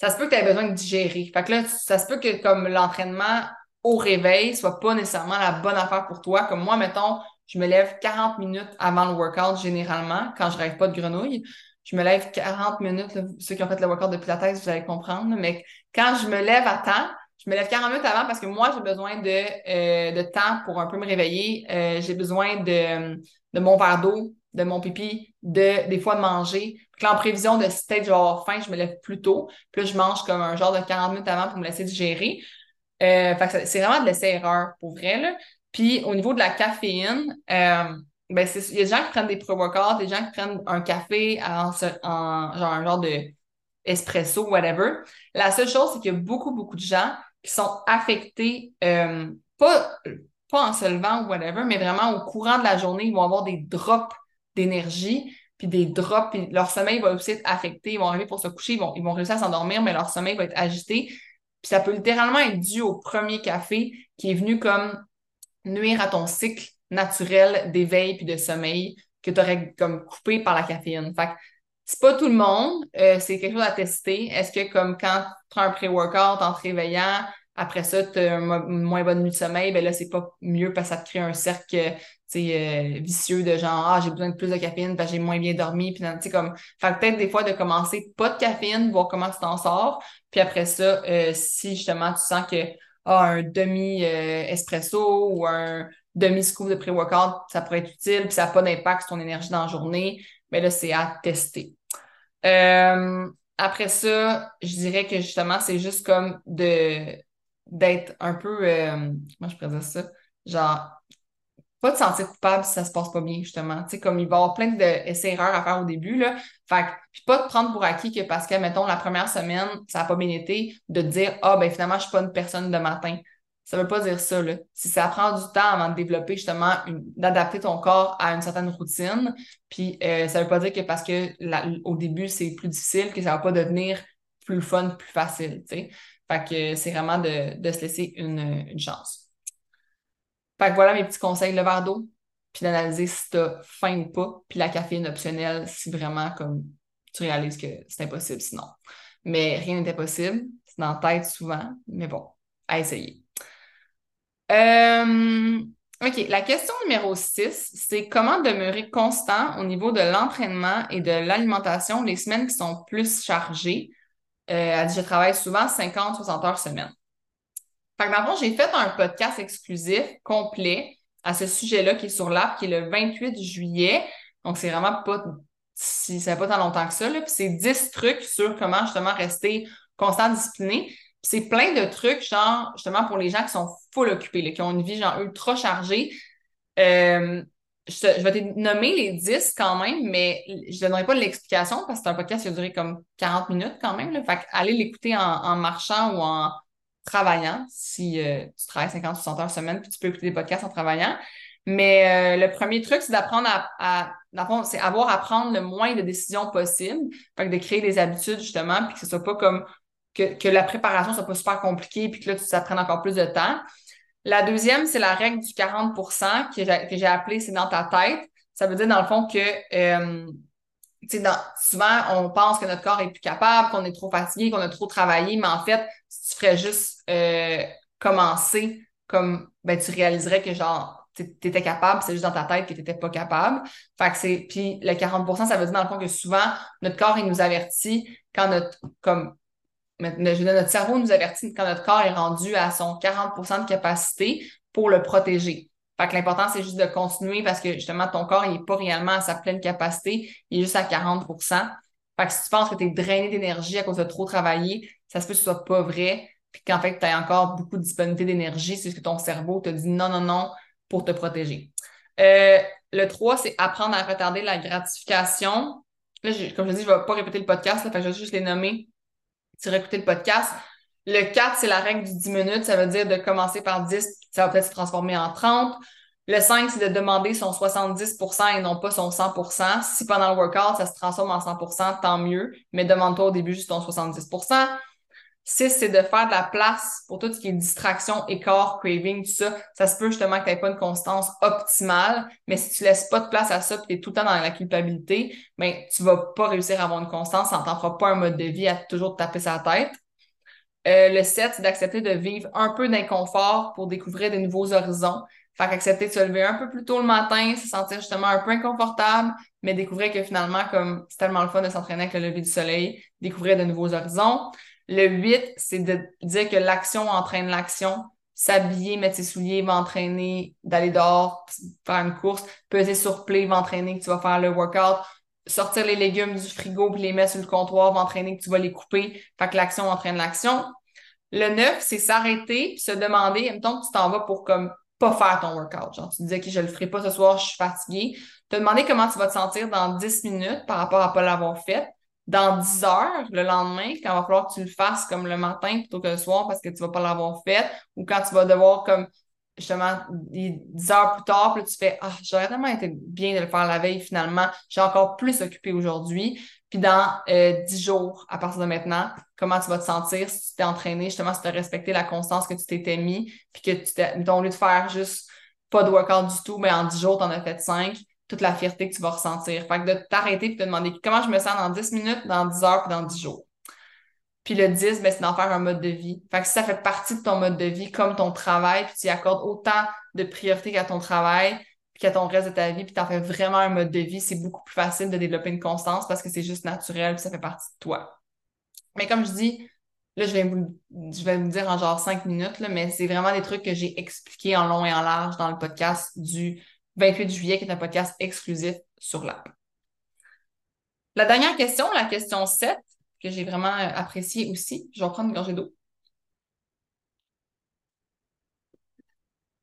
Speaker 1: ça se peut que tu aies besoin de digérer. Fait que là, ça se peut que comme l'entraînement au réveil soit pas nécessairement la bonne affaire pour toi. Comme moi, mettons, je me lève 40 minutes avant le workout généralement quand je rêve pas de grenouille je me lève 40 minutes. ceux qui ont fait le workout depuis la thèse, vous allez comprendre. Mais quand je me lève à temps, je me lève 40 minutes avant parce que moi, j'ai besoin de, euh, de temps pour un peu me réveiller. Euh, j'ai besoin de, de mon verre d'eau, de mon pipi, de des fois de manger. Puis en prévision de si peut-être je vais avoir faim, je me lève plus tôt. Puis là, je mange comme un genre de 40 minutes avant pour me laisser digérer. Euh, fait c'est vraiment de laisser erreur pour vrai. Là. Puis au niveau de la caféine, ben, il y a des gens qui prennent des pré-workouts, des gens qui prennent un café en, en genre un genre de espresso, whatever. La seule chose, c'est qu'il y a beaucoup, beaucoup de gens qui sont affectés, euh, pas, pas en se levant ou whatever, mais vraiment au courant de la journée, ils vont avoir des drops d'énergie, puis des drops, puis leur sommeil va aussi être affecté. Ils vont arriver pour se coucher, ils vont réussir à s'endormir, mais leur sommeil va être agité. Puis ça peut littéralement être dû au premier café qui est venu comme nuire à ton cycle naturel d'éveil puis de sommeil que tu aurais comme coupé par la caféine. Fait que c'est pas tout le monde, euh, c'est quelque chose à tester. Est-ce que comme quand tu prends un pré-workout en te réveillant, après ça, tu as une moins bonne nuit de sommeil, ben là, c'est pas mieux parce que ça te crée un cercle euh, vicieux de genre Ah, j'ai besoin de plus de caféine, parce que j'ai moins bien dormi. Puis comme. Fait peut-être des fois de commencer pas de caféine, voir comment tu t'en sors. Puis après ça, euh, si justement tu sens que ah, un demi-espresso ou un, demi-scoop de pré-workout, ça pourrait être utile, puis ça n'a pas d'impact sur ton énergie dans la journée, mais là, c'est à tester. Euh, après ça, je dirais que justement, c'est juste comme de d'être un peu euh, comment je présente ça? Genre pas de sentir coupable si ça se passe pas bien, justement. Tu sais, comme il va y avoir plein d'essais-erreurs à faire au début, là. Fait puis pas de prendre pour acquis que parce que, mettons, la première semaine, ça n'a pas bien été, de dire, ah, ben finalement, je suis pas une personne de matin. Ça veut pas dire ça, là. Si ça prend du temps avant de développer justement, d'adapter ton corps à une certaine routine, puis euh, ça veut pas dire que parce que au début c'est plus difficile, que ça va pas devenir plus fun, plus facile, tu sais. Fait que c'est vraiment de, de, se laisser une, une, chance. Fait que voilà mes petits conseils, le verre d'eau, puis d'analyser si t'as faim ou pas, puis la caféine optionnelle si vraiment comme tu réalises que c'est impossible sinon. Mais rien n'est impossible, c'est dans la tête souvent, mais bon, à essayer. Euh, OK, la question numéro 6, c'est comment demeurer constant au niveau de l'entraînement et de l'alimentation les semaines qui sont plus chargées? Euh, elle dit, je travaille souvent 50-60 heures semaine. Fait que j'ai fait un podcast exclusif complet à ce sujet-là qui est sur l'app, qui est le 28 juillet. Donc, c'est vraiment pas, si ça pas tant longtemps que ça. Puis c'est 10 trucs sur comment justement rester constant discipliné c'est plein de trucs, genre, justement, pour les gens qui sont full occupés, qui ont une vie, genre, ultra chargée. Euh, je, vais te nommer les 10 quand même, mais je ne donnerai pas l'explication parce que c'est un podcast qui a duré comme 40 minutes quand même. Là. Fait allez l'écouter en, marchant ou en travaillant si euh, tu travailles 50 ou 60 heures semaine, puis tu peux écouter des podcasts en travaillant. Mais euh, le premier truc, c'est d'apprendre à, à c'est avoir à prendre le moins de décisions possible. Fait que de créer des habitudes, justement, puis que ce soit pas comme que, que la préparation soit pas super compliquée, puis que là, ça prenne encore plus de temps. La deuxième, c'est la règle du 40% que j'ai appelée c'est dans ta tête. Ça veut dire, dans le fond, que euh, dans, souvent, on pense que notre corps est plus capable, qu'on est trop fatigué, qu'on a trop travaillé, mais en fait, si tu ferais juste euh, commencer comme ben, tu réaliserais que genre tu étais capable, c'est juste dans ta tête que tu n'étais pas capable. Fait que c'est. Puis le 40% ça veut dire dans le fond que souvent, notre corps, il nous avertit quand notre comme notre cerveau nous avertit quand notre corps est rendu à son 40% de capacité pour le protéger. Fait que l'important, c'est juste de continuer parce que justement, ton corps, n'est pas réellement à sa pleine capacité, il est juste à 40% Fait que si tu penses que tu es drainé d'énergie à cause de trop travailler, ça se peut que ce soit pas vrai, puis qu'en fait, tu as encore beaucoup de disponibilité d'énergie, c'est ce que ton cerveau te dit non, non, non pour te protéger. Euh, le 3, c'est apprendre à retarder la gratification. Là, comme je dis, je ne vais pas répéter le podcast, là, je vais juste les nommer tu le podcast. Le 4, c'est la règle du 10 minutes. Ça veut dire de commencer par 10, ça va peut-être se transformer en 30. Le 5, c'est de demander son 70% et non pas son 100% Si pendant le workout, ça se transforme en 100% tant mieux, mais demande-toi au début juste ton 70 6, c'est de faire de la place pour tout ce qui est distraction, écart, craving, tout ça. Ça se peut justement que tu pas une constance optimale, mais si tu laisses pas de place à ça tu es tout le temps dans la culpabilité, ben, tu vas pas réussir à avoir une constance, ça t'en fera pas un mode de vie à toujours te taper sa tête. Euh, le 7, c'est d'accepter de vivre un peu d'inconfort pour découvrir de nouveaux horizons. Fait qu'accepter de se lever un peu plus tôt le matin, se sentir justement un peu inconfortable, mais découvrir que finalement, comme c'est tellement le fun de s'entraîner avec le lever du soleil, découvrir de nouveaux horizons. Le 8, c'est de dire que l'action entraîne l'action. S'habiller, mettre ses souliers, va entraîner, d'aller dehors, faire une course, peser sur play, va entraîner que tu vas faire le workout, sortir les légumes du frigo puis les mettre sur le comptoir, va entraîner que tu vas les couper. Fait que l'action entraîne l'action. Le 9, c'est s'arrêter se demander, mettons que tu t'en vas pour comme pas faire ton workout. Genre, tu te disais que je le ferai pas ce soir, je suis fatiguée. Te demander comment tu vas te sentir dans 10 minutes par rapport à pas l'avoir fait dans 10 heures le lendemain, quand il va falloir que tu le fasses comme le matin plutôt que le soir parce que tu vas pas l'avoir fait, ou quand tu vas devoir comme justement 10 heures plus tard, puis tu fais Ah, j'aurais tellement été bien de le faire la veille finalement, j'ai encore plus occupé aujourd'hui. Puis dans euh, 10 jours, à partir de maintenant, comment tu vas te sentir si tu t'es entraîné, justement, si tu as respecté la constance que tu t'étais mis, puis que tu t'es, au lieu de faire juste pas de workout du tout, mais en 10 jours, tu en as fait 5, toute la fierté que tu vas ressentir. Fait que de t'arrêter et de te demander comment je me sens dans 10 minutes, dans 10 heures puis dans 10 jours. Puis le 10, ben, c'est d'en faire un mode de vie. Fait que si ça fait partie de ton mode de vie, comme ton travail, puis tu accordes autant de priorité qu'à ton travail, puis qu'à ton reste de ta vie, puis tu en fais vraiment un mode de vie, c'est beaucoup plus facile de développer une constance parce que c'est juste naturel, puis ça fait partie de toi. Mais comme je dis, là, je vais vous, je dire en genre 5 minutes, mais c'est vraiment des trucs que j'ai expliqués en long et en large dans le podcast du 28 juillet, qui est un podcast exclusif sur l'app. La dernière question, la question 7, que j'ai vraiment euh, appréciée aussi, je vais prendre une gorgée d'eau.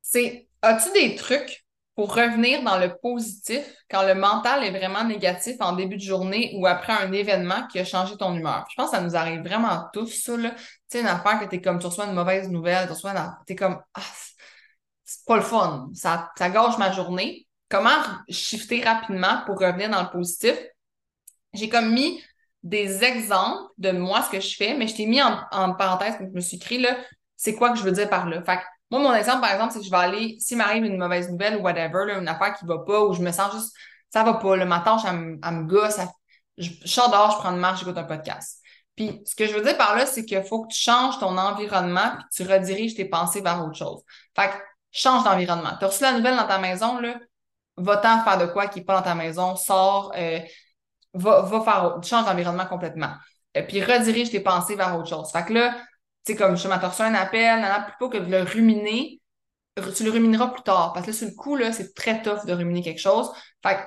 Speaker 1: C'est, as-tu des trucs pour revenir dans le positif quand le mental est vraiment négatif en début de journée ou après un événement qui a changé ton humeur? Je pense que ça nous arrive vraiment tous, ça. Tu sais, une affaire que t'es comme, tu reçois une mauvaise nouvelle, tu reçois une... t'es comme, ah, c'est pas le fun. Ça, ça gâche ma journée. Comment shifter rapidement pour revenir dans le positif? J'ai comme mis des exemples de moi, ce que je fais, mais je t'ai mis en, parenthèse, comme je me suis écrit, là, c'est quoi que je veux dire par là. Fait moi, mon exemple, par exemple, c'est que je vais aller, s'il m'arrive une mauvaise nouvelle ou whatever, là, une affaire qui va pas, ou je me sens juste, ça va pas, le matin, elle, me gosse, je, je sors je prends une marche, j'écoute un podcast. Puis, ce que je veux dire par là, c'est qu'il faut que tu changes ton environnement puis tu rediriges tes pensées vers autre chose. Fait que, change d'environnement. Tu as reçu la nouvelle dans ta maison, là, va-t'en faire de quoi qui n'est pas dans ta maison, sors, euh, va, va faire, change d'environnement complètement. Et puis redirige tes pensées vers autre chose. Fait que là, tu sais, comme je reçu un appel, plutôt que de le ruminer, tu le rumineras plus tard. Parce que là, sur le coup, là, c'est très tough de ruminer quelque chose. Fait que,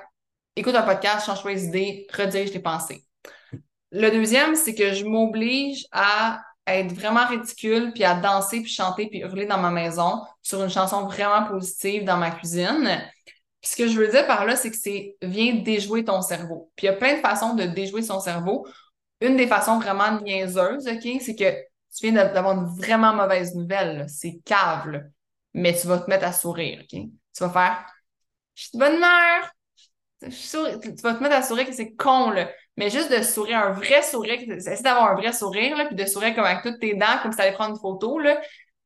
Speaker 1: écoute un podcast, change les idées, redirige tes pensées. Le deuxième, c'est que je m'oblige à être vraiment ridicule, puis à danser, puis chanter, puis hurler dans ma maison sur une chanson vraiment positive dans ma cuisine. Puis ce que je veux dire par là, c'est que c'est viens déjouer ton cerveau. Puis il y a plein de façons de déjouer son cerveau. Une des façons vraiment niaiseuses, OK, c'est que tu viens d'avoir une vraiment mauvaise nouvelle. C'est cave, mais tu vas te mettre à sourire, OK? Tu vas faire Je suis de bonne humeur. Tu vas te mettre à sourire, que c'est con, là. Mais juste de sourire, un vrai sourire, essayer d'avoir un vrai sourire, là, puis de sourire comme avec toutes tes dents, comme si tu allais prendre une photo, là,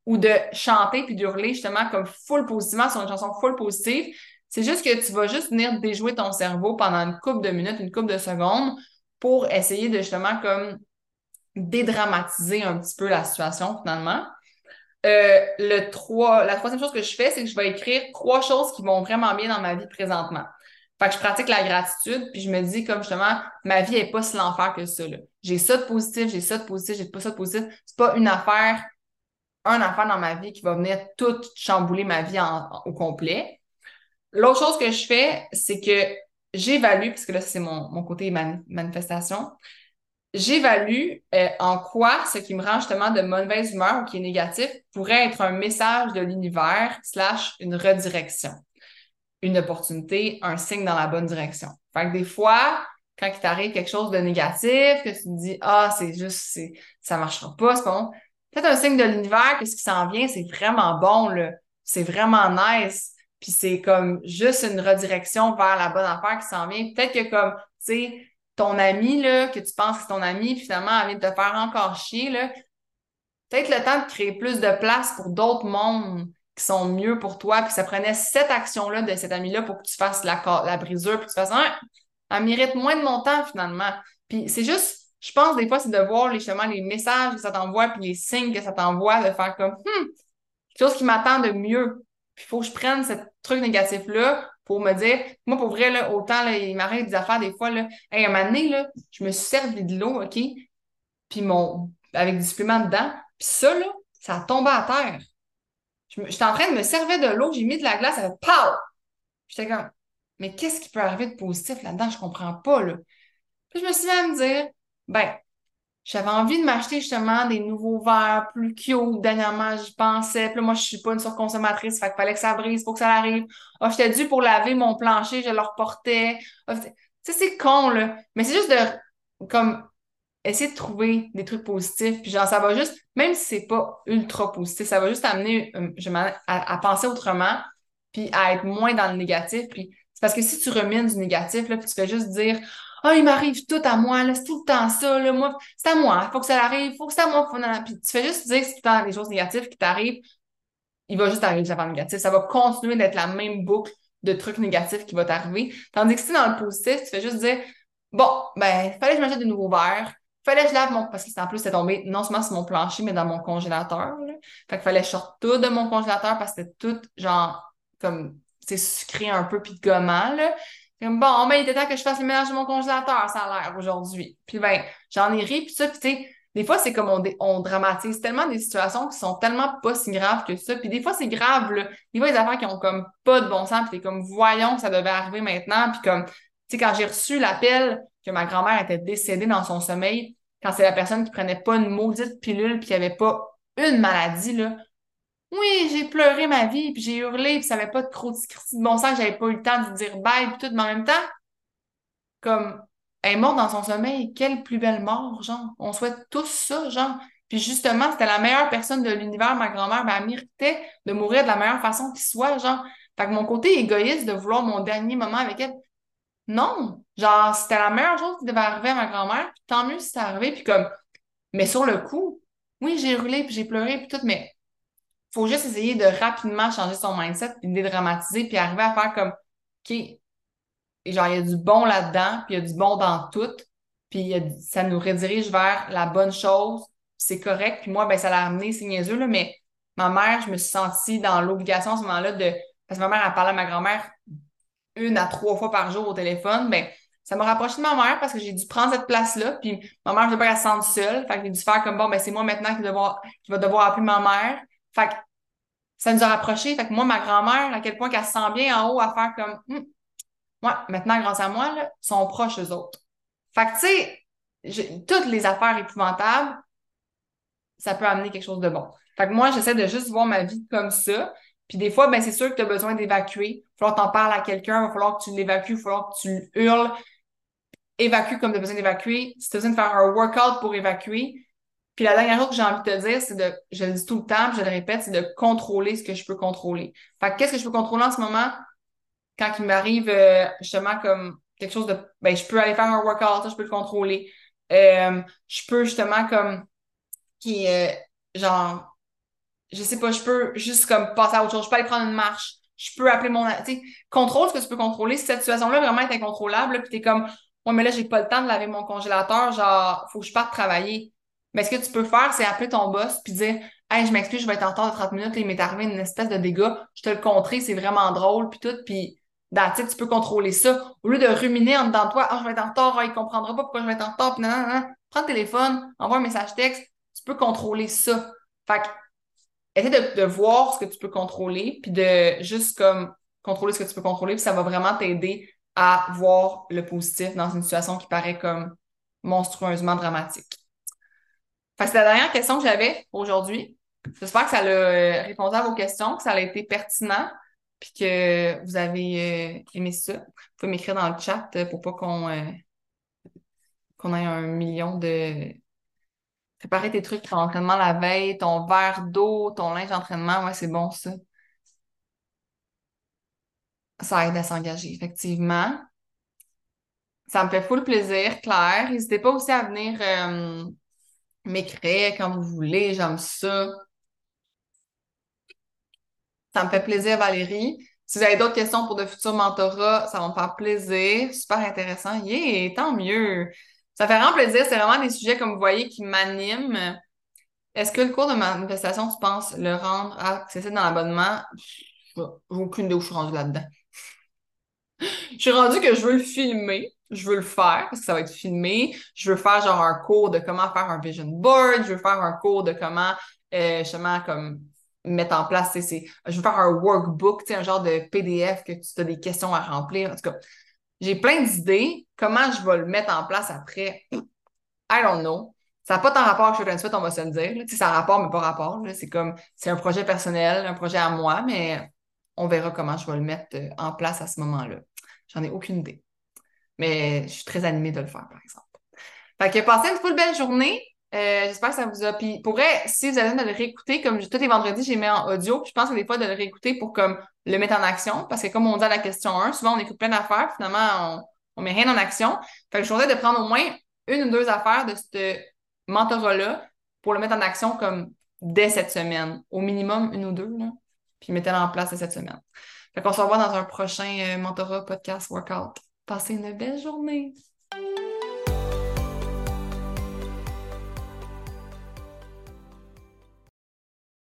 Speaker 1: ou de chanter puis d'hurler justement comme full positivement sur une chanson full positive. C'est juste que tu vas juste venir déjouer ton cerveau pendant une couple de minutes, une couple de secondes pour essayer de justement comme dédramatiser un petit peu la situation finalement. Euh, le trois, la troisième chose que je fais, c'est que je vais écrire trois choses qui vont vraiment bien dans ma vie présentement. Fait que je pratique la gratitude, puis je me dis comme justement, ma vie est pas si l'enfer que ça. J'ai ça de positif, j'ai ça de positif, j'ai pas ça de positif. C'est pas une affaire, un affaire dans ma vie qui va venir tout chambouler ma vie au complet. L'autre chose que je fais, c'est que j'évalue, puisque là, c'est mon, mon côté manifestation, j'évalue euh, en quoi ce qui me rend justement de mauvaise humeur ou qui est négatif pourrait être un message de l'univers slash une redirection, une opportunité, un signe dans la bonne direction. Fait que des fois, quand il t'arrive quelque chose de négatif, que tu te dis ah c'est juste ça marchera pas, c'est bon. Peut-être un signe de l'univers, qu'est-ce qui s'en vient, c'est vraiment bon là, c'est vraiment nice. Puis c'est comme juste une redirection vers la bonne affaire qui s'en vient. Peut-être que comme, tu sais, ton ami, là, que tu penses que ton ami, finalement, elle vient de te faire encore chier, là. Peut-être le temps de créer plus de place pour d'autres mondes qui sont mieux pour toi, puis ça prenait cette action-là de cet ami-là pour que tu fasses la, la brisure, puis tu fasses, ah, elle mérite moins de mon temps, finalement. Puis c'est juste, je pense, des fois, c'est de voir les, justement, les messages que ça t'envoie, puis les signes que ça t'envoie, de faire comme, hmm, quelque chose qui m'attend de mieux. Puis il faut que je prenne ce truc négatif-là pour me dire, moi, pour vrai, là, autant, là, il des affaires des fois, là, hey, un moment donné, là, je me suis servi de l'eau, OK? Puis mon, avec du supplément dedans, puis ça, là, ça tombé à terre. J'étais en train de me servir de l'eau, j'ai mis de la glace, ça fait POW! J'étais comme, mais qu'est-ce qui peut arriver de positif là-dedans? Je comprends pas, là. Puis je me suis mis à me dire, ben, j'avais envie de m'acheter justement des nouveaux verres plus cute. Dernièrement, j'y pensais. Puis là, moi, je suis pas une surconsommatrice. Fait qu'il fallait que ça brise pour que ça arrive. Ah, j'étais dû pour laver mon plancher, je le reportais. Ah, tu sais, c'est con, là. Mais c'est juste de, comme, essayer de trouver des trucs positifs. Puis genre, ça va juste, même si c'est pas ultra positif, ça va juste amener euh, à, à, penser autrement, puis à être moins dans le négatif. Puis c'est parce que si tu remines du négatif, là, puis tu fais juste dire, ah, il m'arrive tout à moi, là, c'est tout le temps ça, là, moi, c'est à moi, faut que ça arrive, faut que c'est à moi. Puis tu fais juste dire tout le temps des choses négatives qui t'arrivent, il va juste arriver des affaires négatives. Ça va continuer d'être la même boucle de trucs négatifs qui va t'arriver. Tandis que si dans le positif, tu fais juste dire, bon, ben, fallait que je m'achète de nouveaux verres, fallait que je lave mon, parce que en plus, c'est tombé non seulement sur mon plancher, mais dans mon congélateur. Fait qu'il fallait que je sorte tout de mon congélateur parce que c'était tout, genre, comme, c'est sucré un peu puis de gommant, là. Comme, bon, ben, il était temps que je fasse le ménage de mon congélateur, ça a l'air aujourd'hui. Puis ben, j'en ai ri, puis ça, puis tu sais, des fois, c'est comme on, on, dramatise tellement des situations qui sont tellement pas si graves que ça. Puis des fois, c'est grave, là. Des fois, des affaires qui ont comme pas de bon sens, puis t'es comme, voyons que ça devait arriver maintenant. Puis comme, tu sais, quand j'ai reçu l'appel que ma grand-mère était décédée dans son sommeil, quand c'est la personne qui prenait pas une maudite pilule, puis qui avait pas une maladie, là, oui, j'ai pleuré ma vie, puis j'ai hurlé, puis ça n'avait pas de trop de bon sens, j'avais pas eu le temps de dire bye, puis tout, mais en même temps, comme, elle est morte dans son sommeil, quelle plus belle mort, genre. On souhaite tous ça, genre. Puis justement, c'était la meilleure personne de l'univers, ma grand-mère, ben, elle de mourir de la meilleure façon qui soit, genre. Fait que mon côté égoïste de vouloir mon dernier moment avec elle, non. Genre, c'était la meilleure chose qui devait arriver à ma grand-mère, puis tant mieux si c'est arrivé, puis comme, mais sur le coup, oui, j'ai hurlé, puis j'ai pleuré, puis tout, mais faut juste essayer de rapidement changer son mindset, puis dédramatiser, puis arriver à faire comme, OK, genre, il y a du bon là-dedans, puis il y a du bon dans tout, puis ça nous redirige vers la bonne chose, c'est correct. Puis moi, ben, ça l'a amené, c'est niaiseux, là, mais ma mère, je me suis sentie dans l'obligation à ce moment-là de. Parce que ma mère, elle parlait à ma grand-mère une à trois fois par jour au téléphone, ben, ça m'a rapproché de ma mère parce que j'ai dû prendre cette place-là. Puis ma mère, je pas qu'elle se sente seule. Fait que j'ai dû faire comme bon, ben, c'est moi maintenant qui, devoir, va devoir appeler ma mère. Fait que ça nous a rapprochés. Fait que moi, ma grand-mère, à quel point qu'elle se sent bien en haut à faire comme hum, moi, maintenant, grâce à moi, là, sont proches eux autres. Fait que tu sais, toutes les affaires épouvantables, ça peut amener quelque chose de bon. Fait que moi, j'essaie de juste voir ma vie comme ça. Puis des fois, ben, c'est sûr que tu as besoin d'évacuer. Il va falloir que t'en parles à quelqu'un, il va falloir que tu l'évacues, il va falloir que tu hurles. Évacue comme tu as besoin d'évacuer. Si tu as besoin de faire un workout pour évacuer. Puis la dernière chose que j'ai envie de te dire, c'est de, je le dis tout le temps, je le répète, c'est de contrôler ce que je peux contrôler. Fait qu'est-ce que je peux contrôler en ce moment? Quand il m'arrive euh, justement comme quelque chose de, ben, je peux aller faire un workout, ça, je peux le contrôler. Euh, je peux justement comme, qui, euh, genre, je sais pas, je peux juste comme passer à autre chose. Je peux aller prendre une marche. Je peux appeler mon, tu sais, contrôle ce que tu peux contrôler. Si cette situation-là vraiment est incontrôlable, puis t'es comme, mais là, j'ai pas le temps de laver mon congélateur, genre, faut que je parte travailler. Mais ce que tu peux faire, c'est appeler ton boss puis dire, hey, je m'excuse, je vais être en retard de 30 minutes, il m'est arrivé une espèce de dégât. Je te le contrer, c'est vraiment drôle, puis tout, puis dans tu peux contrôler ça. Au lieu de ruminer en dedans de toi, ah, je vais être en retard, ah, il comprendra pas pourquoi je vais être en retard, puis non, non, non. Prends le téléphone, envoie un message texte, tu peux contrôler ça. Fait que, essaie de, de voir ce que tu peux contrôler, puis de juste comme contrôler ce que tu peux contrôler, puis ça va vraiment t'aider à voir le positif dans une situation qui paraît comme monstrueusement dramatique. C'est la dernière question que j'avais aujourd'hui. J'espère que ça a euh, répondu à vos questions, que ça a été pertinent puis que vous avez euh, aimé ça. Vous pouvez m'écrire dans le chat euh, pour pas qu'on ait un million de préparer tes trucs pour l'entraînement la veille, ton verre d'eau, ton linge d'entraînement, ouais, c'est bon ça. Ça aide à s'engager, effectivement. Ça me fait full plaisir, Claire. N'hésitez pas aussi à venir m'écrire quand vous voulez, j'aime ça. Ça me fait plaisir, Valérie. Si vous avez d'autres questions pour de futurs mentorats, ça va me faire plaisir. Super intéressant. Yeah, tant mieux. Ça fait vraiment plaisir. C'est vraiment des sujets, comme vous voyez, qui m'animent. Est-ce que le cours de manifestation, tu penses le rendre accessible dans l'abonnement? J'ai aucune idée où je suis rendue là-dedans. *laughs* je suis rendue que je veux le filmer. Je veux le faire parce que ça va être filmé. Je veux faire genre un cours de comment faire un vision board. Je veux faire un cours de comment euh, justement comme mettre en place, je veux faire un workbook, un genre de PDF que tu as des questions à remplir. En tout cas, j'ai plein d'idées. Comment je vais le mettre en place après? I don't know. Ça n'a pas tant rapport avec Short on va se le dire. Ça a rapport, mais pas rapport. C'est comme, c'est un projet personnel, un projet à moi, mais on verra comment je vais le mettre euh, en place à ce moment-là. J'en ai aucune idée. Mais je suis très animée de le faire, par exemple. Fait que passez une full belle journée. Euh, j'espère que ça vous a. Puis pour si vous avez de le réécouter, comme tous les vendredis, j'ai mis en audio, puis je pense que des fois de le réécouter pour comme le mettre en action. Parce que comme on dit à la question 1, souvent on écoute plein d'affaires, finalement, on, on met rien en action. Fait que je de prendre au moins une ou deux affaires de ce mentorat-là pour le mettre en action comme dès cette semaine. Au minimum une ou deux, là. Puis mettez-le en place dès cette semaine. Fait qu'on se revoit dans un prochain euh, mentorat, podcast, workout. Passez une belle journée!